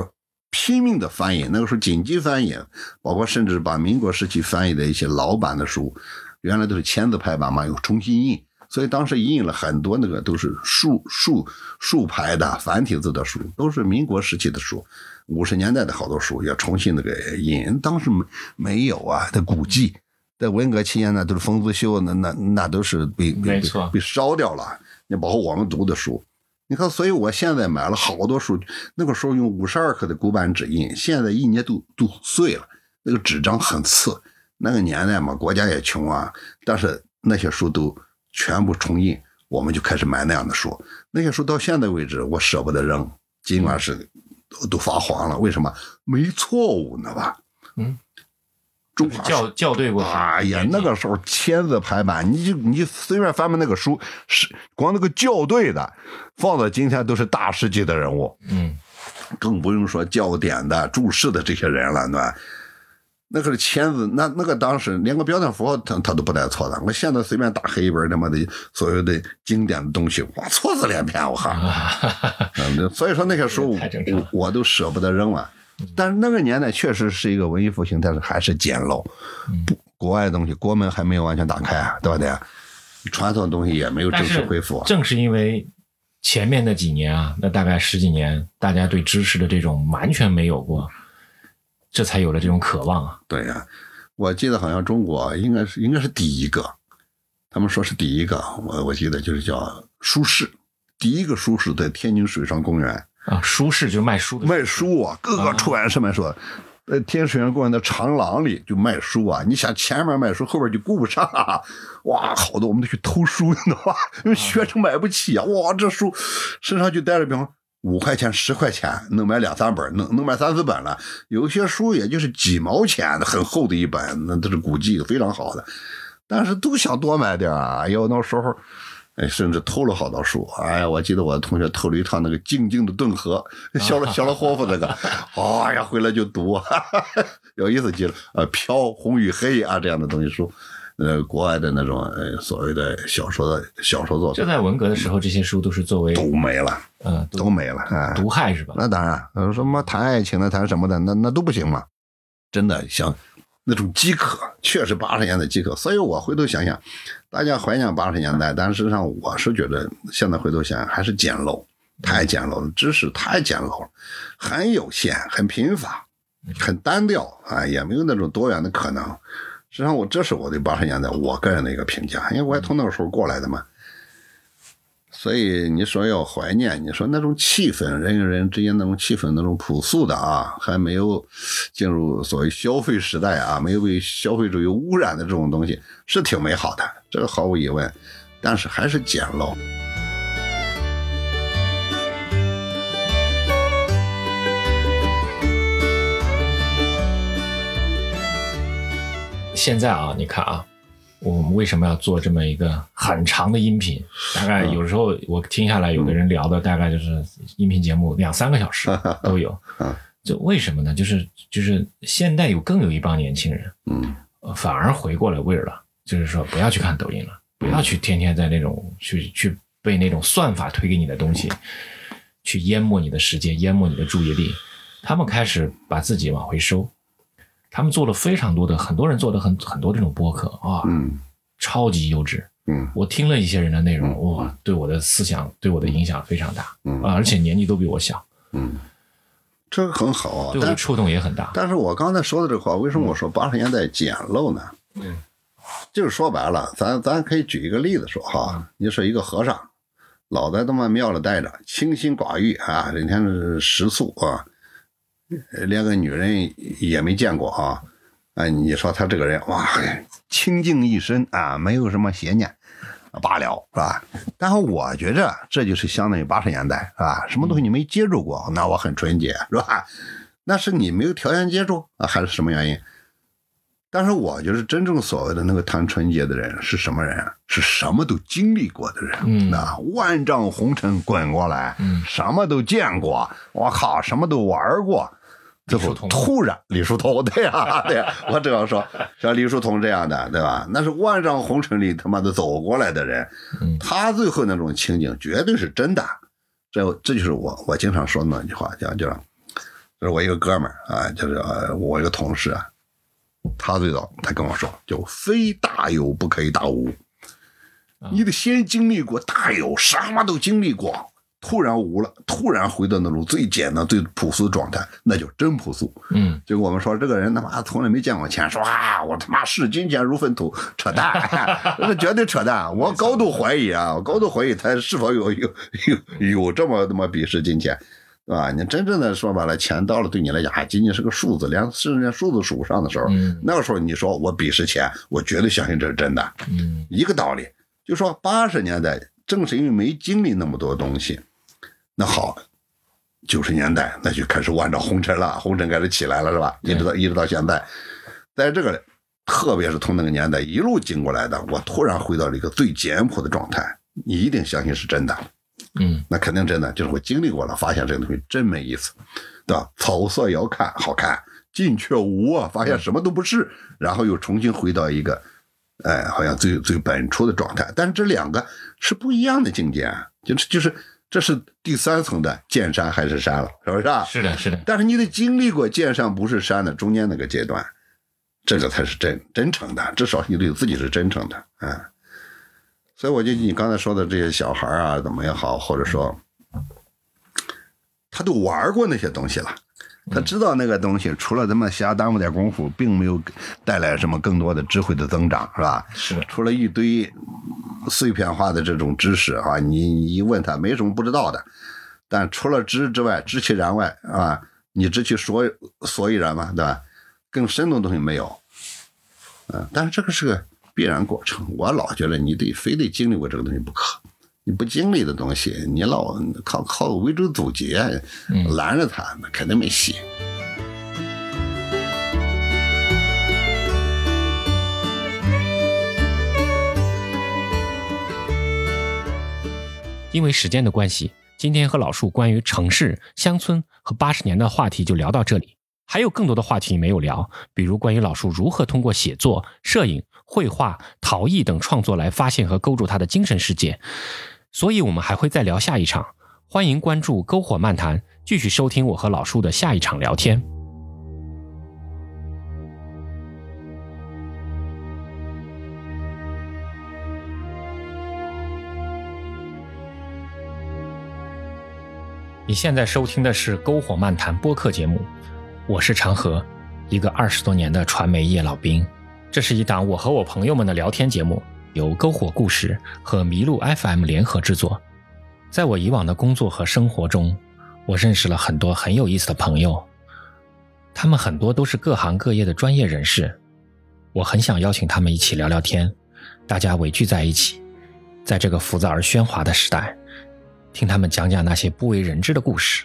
拼命的翻译，那个时候紧急翻译，包括甚至把民国时期翻译的一些老版的书，原来都是签字排版嘛，又重新印，所以当时印了很多那个都是竖竖竖排的繁体字的书，都是民国时期的书，五十年代的好多书也重新那个印，当时没没有啊，的古迹，在文革期间呢都是封子修，那那那都是被被被烧掉了，你包括我们读的书。你看，所以我现在买了好多书，那个时候用五十二克的古板纸印，现在一捏都都碎了，那个纸张很次。那个年代嘛，国家也穷啊，但是那些书都全部重印，我们就开始买那样的书。那些书到现在为止，我舍不得扔，尽管是都都发黄了，为什么？没错误呢吧？嗯。中校校对过，哎呀，那个时候签字排版，你就你随便翻翻那个书，是光那个校对的，放到今天都是大师级的人物，嗯，更不用说校点的、注释的这些人了，对吧？那个是签字，那那个当时连个标点符号他他都不带错的。我现在随便打黑一本他妈的所有的经典的东西，哇，错字连篇，我哈，所以说那些书我我都舍不得扔了。但是那个年代确实是一个文艺复兴，但是还是简陋。不，国外的东西，国门还没有完全打开啊，对不对？传统的东西也没有正式恢复。正是因为前面那几年啊，那大概十几年，大家对知识的这种完全没有过，这才有了这种渴望啊。对呀，我记得好像中国应该是应该是第一个，他们说是第一个，我我记得就是叫苏轼，第一个苏轼在天津水上公园。啊，书市就卖书的，卖书啊，各个出版社卖书，呃天水公园的长廊里就卖书啊。你想前面卖书，后边就顾不上啊。哇，好多我们都去偷书，你知道吧？因为学生买不起啊。哇，这书身上就带着，比方五块钱、十块钱能买两三本，能能买三四本了。有些书也就是几毛钱的，很厚的一本，那都是古迹，非常好的。但是都想多买点啊。哎呦，那时候。哎，甚至偷了好多书。哎呀，我记得我的同学偷了一趟那个《静静的顿河》，小了小了霍夫那个，哎呀，回来就读，有意思极了。呃，《飘》《红与黑》啊，这样的东西书，呃，国外的那种呃所谓的小说的小说作品。就在文革的时候，这些书都是作为都没了，嗯，都没了，哎，毒害是吧？那当然，呃，什么谈爱情的，谈什么的，那那都不行嘛。真的像那种饥渴，确实八十年代饥渴。所以我回头想想。大家怀念八十年代，但实际上我是觉得，现在回头想还是简陋，太简陋了，知识太简陋了，很有限，很贫乏，很单调啊，也没有那种多元的可能。实际上，我这是我对八十年代我个人的一个评价，因为我也从那个时候过来的嘛。所以你说要怀念，你说那种气氛，人与人之间那种气氛，那种朴素的啊，还没有进入所谓消费时代啊，没有被消费主义污染的这种东西，是挺美好的，这个毫无疑问。但是还是简陋。现在啊，你看啊。我们为什么要做这么一个很长的音频？大概有时候我听下来，有的人聊的大概就是音频节目两三个小时都有。就为什么呢？就是就是现在有更有一帮年轻人，嗯，反而回过了味儿了。就是说不要去看抖音了，不要去天天在那种去去被那种算法推给你的东西去淹没你的时间，淹没你的注意力。他们开始把自己往回收。他们做了非常多的，很多人做的很很多这种播客啊，嗯，超级优质，嗯，我听了一些人的内容，哇，对我的思想对我的影响非常大，嗯。啊，而且年纪都比我小，嗯，这个很好啊。对我的触动也很大。但是我刚才说的这话，为什么我说八十年代简陋呢？嗯，就是说白了，咱咱可以举一个例子说哈，你说一个和尚，老在他妈庙里待着，清心寡欲啊，整天是食素啊，呃连个女人也没见过啊，哎，你说他这个人哇，清净一身啊，没有什么邪念。罢了，是吧？但是我觉着这就是相当于八十年代，是吧？什么东西你没接触过，那我很纯洁，是吧？那是你没有条件接触啊，还是什么原因？但是我觉得真正所谓的那个谈纯洁的人是什么人啊？是什么都经历过的人，嗯那万丈红尘滚过来，嗯什么都见过，我靠，什么都玩过。最后突然，李叔同，对呀、对呀、我这样说，像李叔同这样的，对吧？那是万丈红尘里他妈的走过来的人，嗯。他最后那种情景绝对是真的。这这就是我我经常说的那句话，叫叫，就是我一个哥们儿啊，就是呃我一个同事啊，他最早他跟我说，就非大有不可以大无，你得先经历过大有，什么都经历过，突然无了，突然回到那种最简单、最朴素的状态，那就真朴素。嗯结果我们说这个人他妈从来没见过钱，说啊我他妈视金钱如粪土，扯淡，那 绝对扯淡。我高度怀疑啊，我高度怀疑他是否有有有有这么他妈鄙视金钱，对吧？你真正的说白了，钱到了对你来讲，还仅仅是个数字，连甚至连数字数不上的时候，嗯那个时候你说我鄙视钱，我绝对相信这是真的。嗯一个道理，就说八十年代正是因为没经历那么多东西，那好，九十年代那就开始万丈红尘了，红尘开始起来了，是吧？一直到一直到现在，在这个特别是从那个年代一路经过来的，我突然回到了一个最简朴的状态，你一定相信是真的，嗯那肯定真的，就是我经历过了，发现这个东西真没意思，对吧？草色遥看好看，近却无啊，发现什么都不是，然后又重新回到一个，哎，好像最最本初的状态。但是这两个是不一样的境界啊，就是就是这是第三层的见山还是山了，是不是啊？是的，是的，但是你得经历过见山不是山的中间那个阶段，这个才是真真诚的，至少你对自己是真诚的，嗯。所以我觉得你刚才说的这些小孩啊，怎么也好，或者说他都玩过那些东西了，他知道那个东西除了他妈瞎耽误点功夫，并没有带来什么更多的智慧的增长，是吧？是，除了一堆碎片化的这种知识啊，你你一问他没什么不知道的，但除了知之外，知其然外啊，你知其所所以然嘛，对吧？更深的东西没有，嗯，但是这个是个必然过程，我老觉得你得非得经历过这个东西不可。你不经历的东西，你老靠靠围追堵截嗯拦着他，那肯定没戏。因为时间的关系，今天和老树关于城市、乡村和八十年的话题就聊到这里。还有更多的话题没有聊，比如关于老树如何通过写作、摄影、绘画、陶艺等创作来发现和勾住他的精神世界。所以我们还会再聊下一场。欢迎关注“篝火漫谈”，继续收听我和老树的下一场聊天。你现在收听的是《篝火漫谈》播客节目，我是长河，一个二十多年的传媒业老兵。这是一档我和我朋友们的聊天节目，由篝火故事和麋鹿 FM 联合制作。在我以往的工作和生活中，我认识了很多很有意思的朋友，他们很多都是各行各业的专业人士。我很想邀请他们一起聊聊天，大家围聚在一起，在这个浮躁而喧哗的时代，听他们讲讲那些不为人知的故事。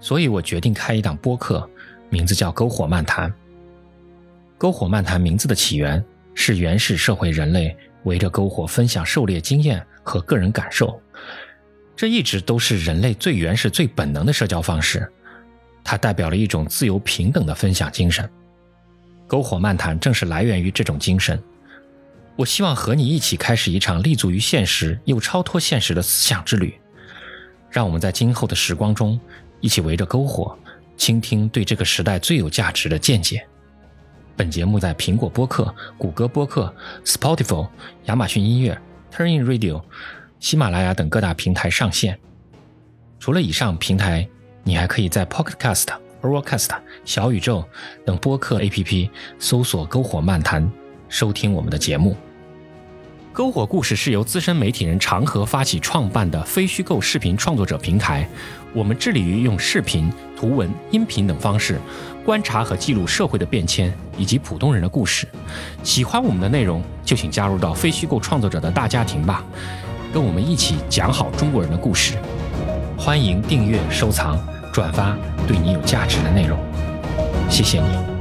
所以我决定开一档播客，名字叫《篝火漫谈》。篝火漫谈名字的起源是原始社会人类围着篝火分享狩猎经验和个人感受，这一直都是人类最原始、最本能的社交方式。它代表了一种自由平等的分享精神。篝火漫谈正是来源于这种精神。我希望和你一起开始一场立足于现实又超脱现实的思想之旅。让我们在今后的时光中，一起围着篝火，倾听对这个时代最有价值的见解。本节目在苹果播客、谷歌播客、Spotify、亚马逊音乐、Turn In Radio、喜马拉雅等各大平台上线。除了以上平台，你还可以在 Pocket Cast、Overcast、小宇宙等播客 APP 搜索“篝火漫谈”，收听我们的节目。篝火故事是由资深媒体人长河发起创办的非虚构视频创作者平台。我们致力于用视频、图文、音频等方式，观察和记录社会的变迁以及普通人的故事。喜欢我们的内容，就请加入到非虚构创作者的大家庭吧，跟我们一起讲好中国人的故事。欢迎订阅、收藏、转发对你有价值的内容，谢谢你。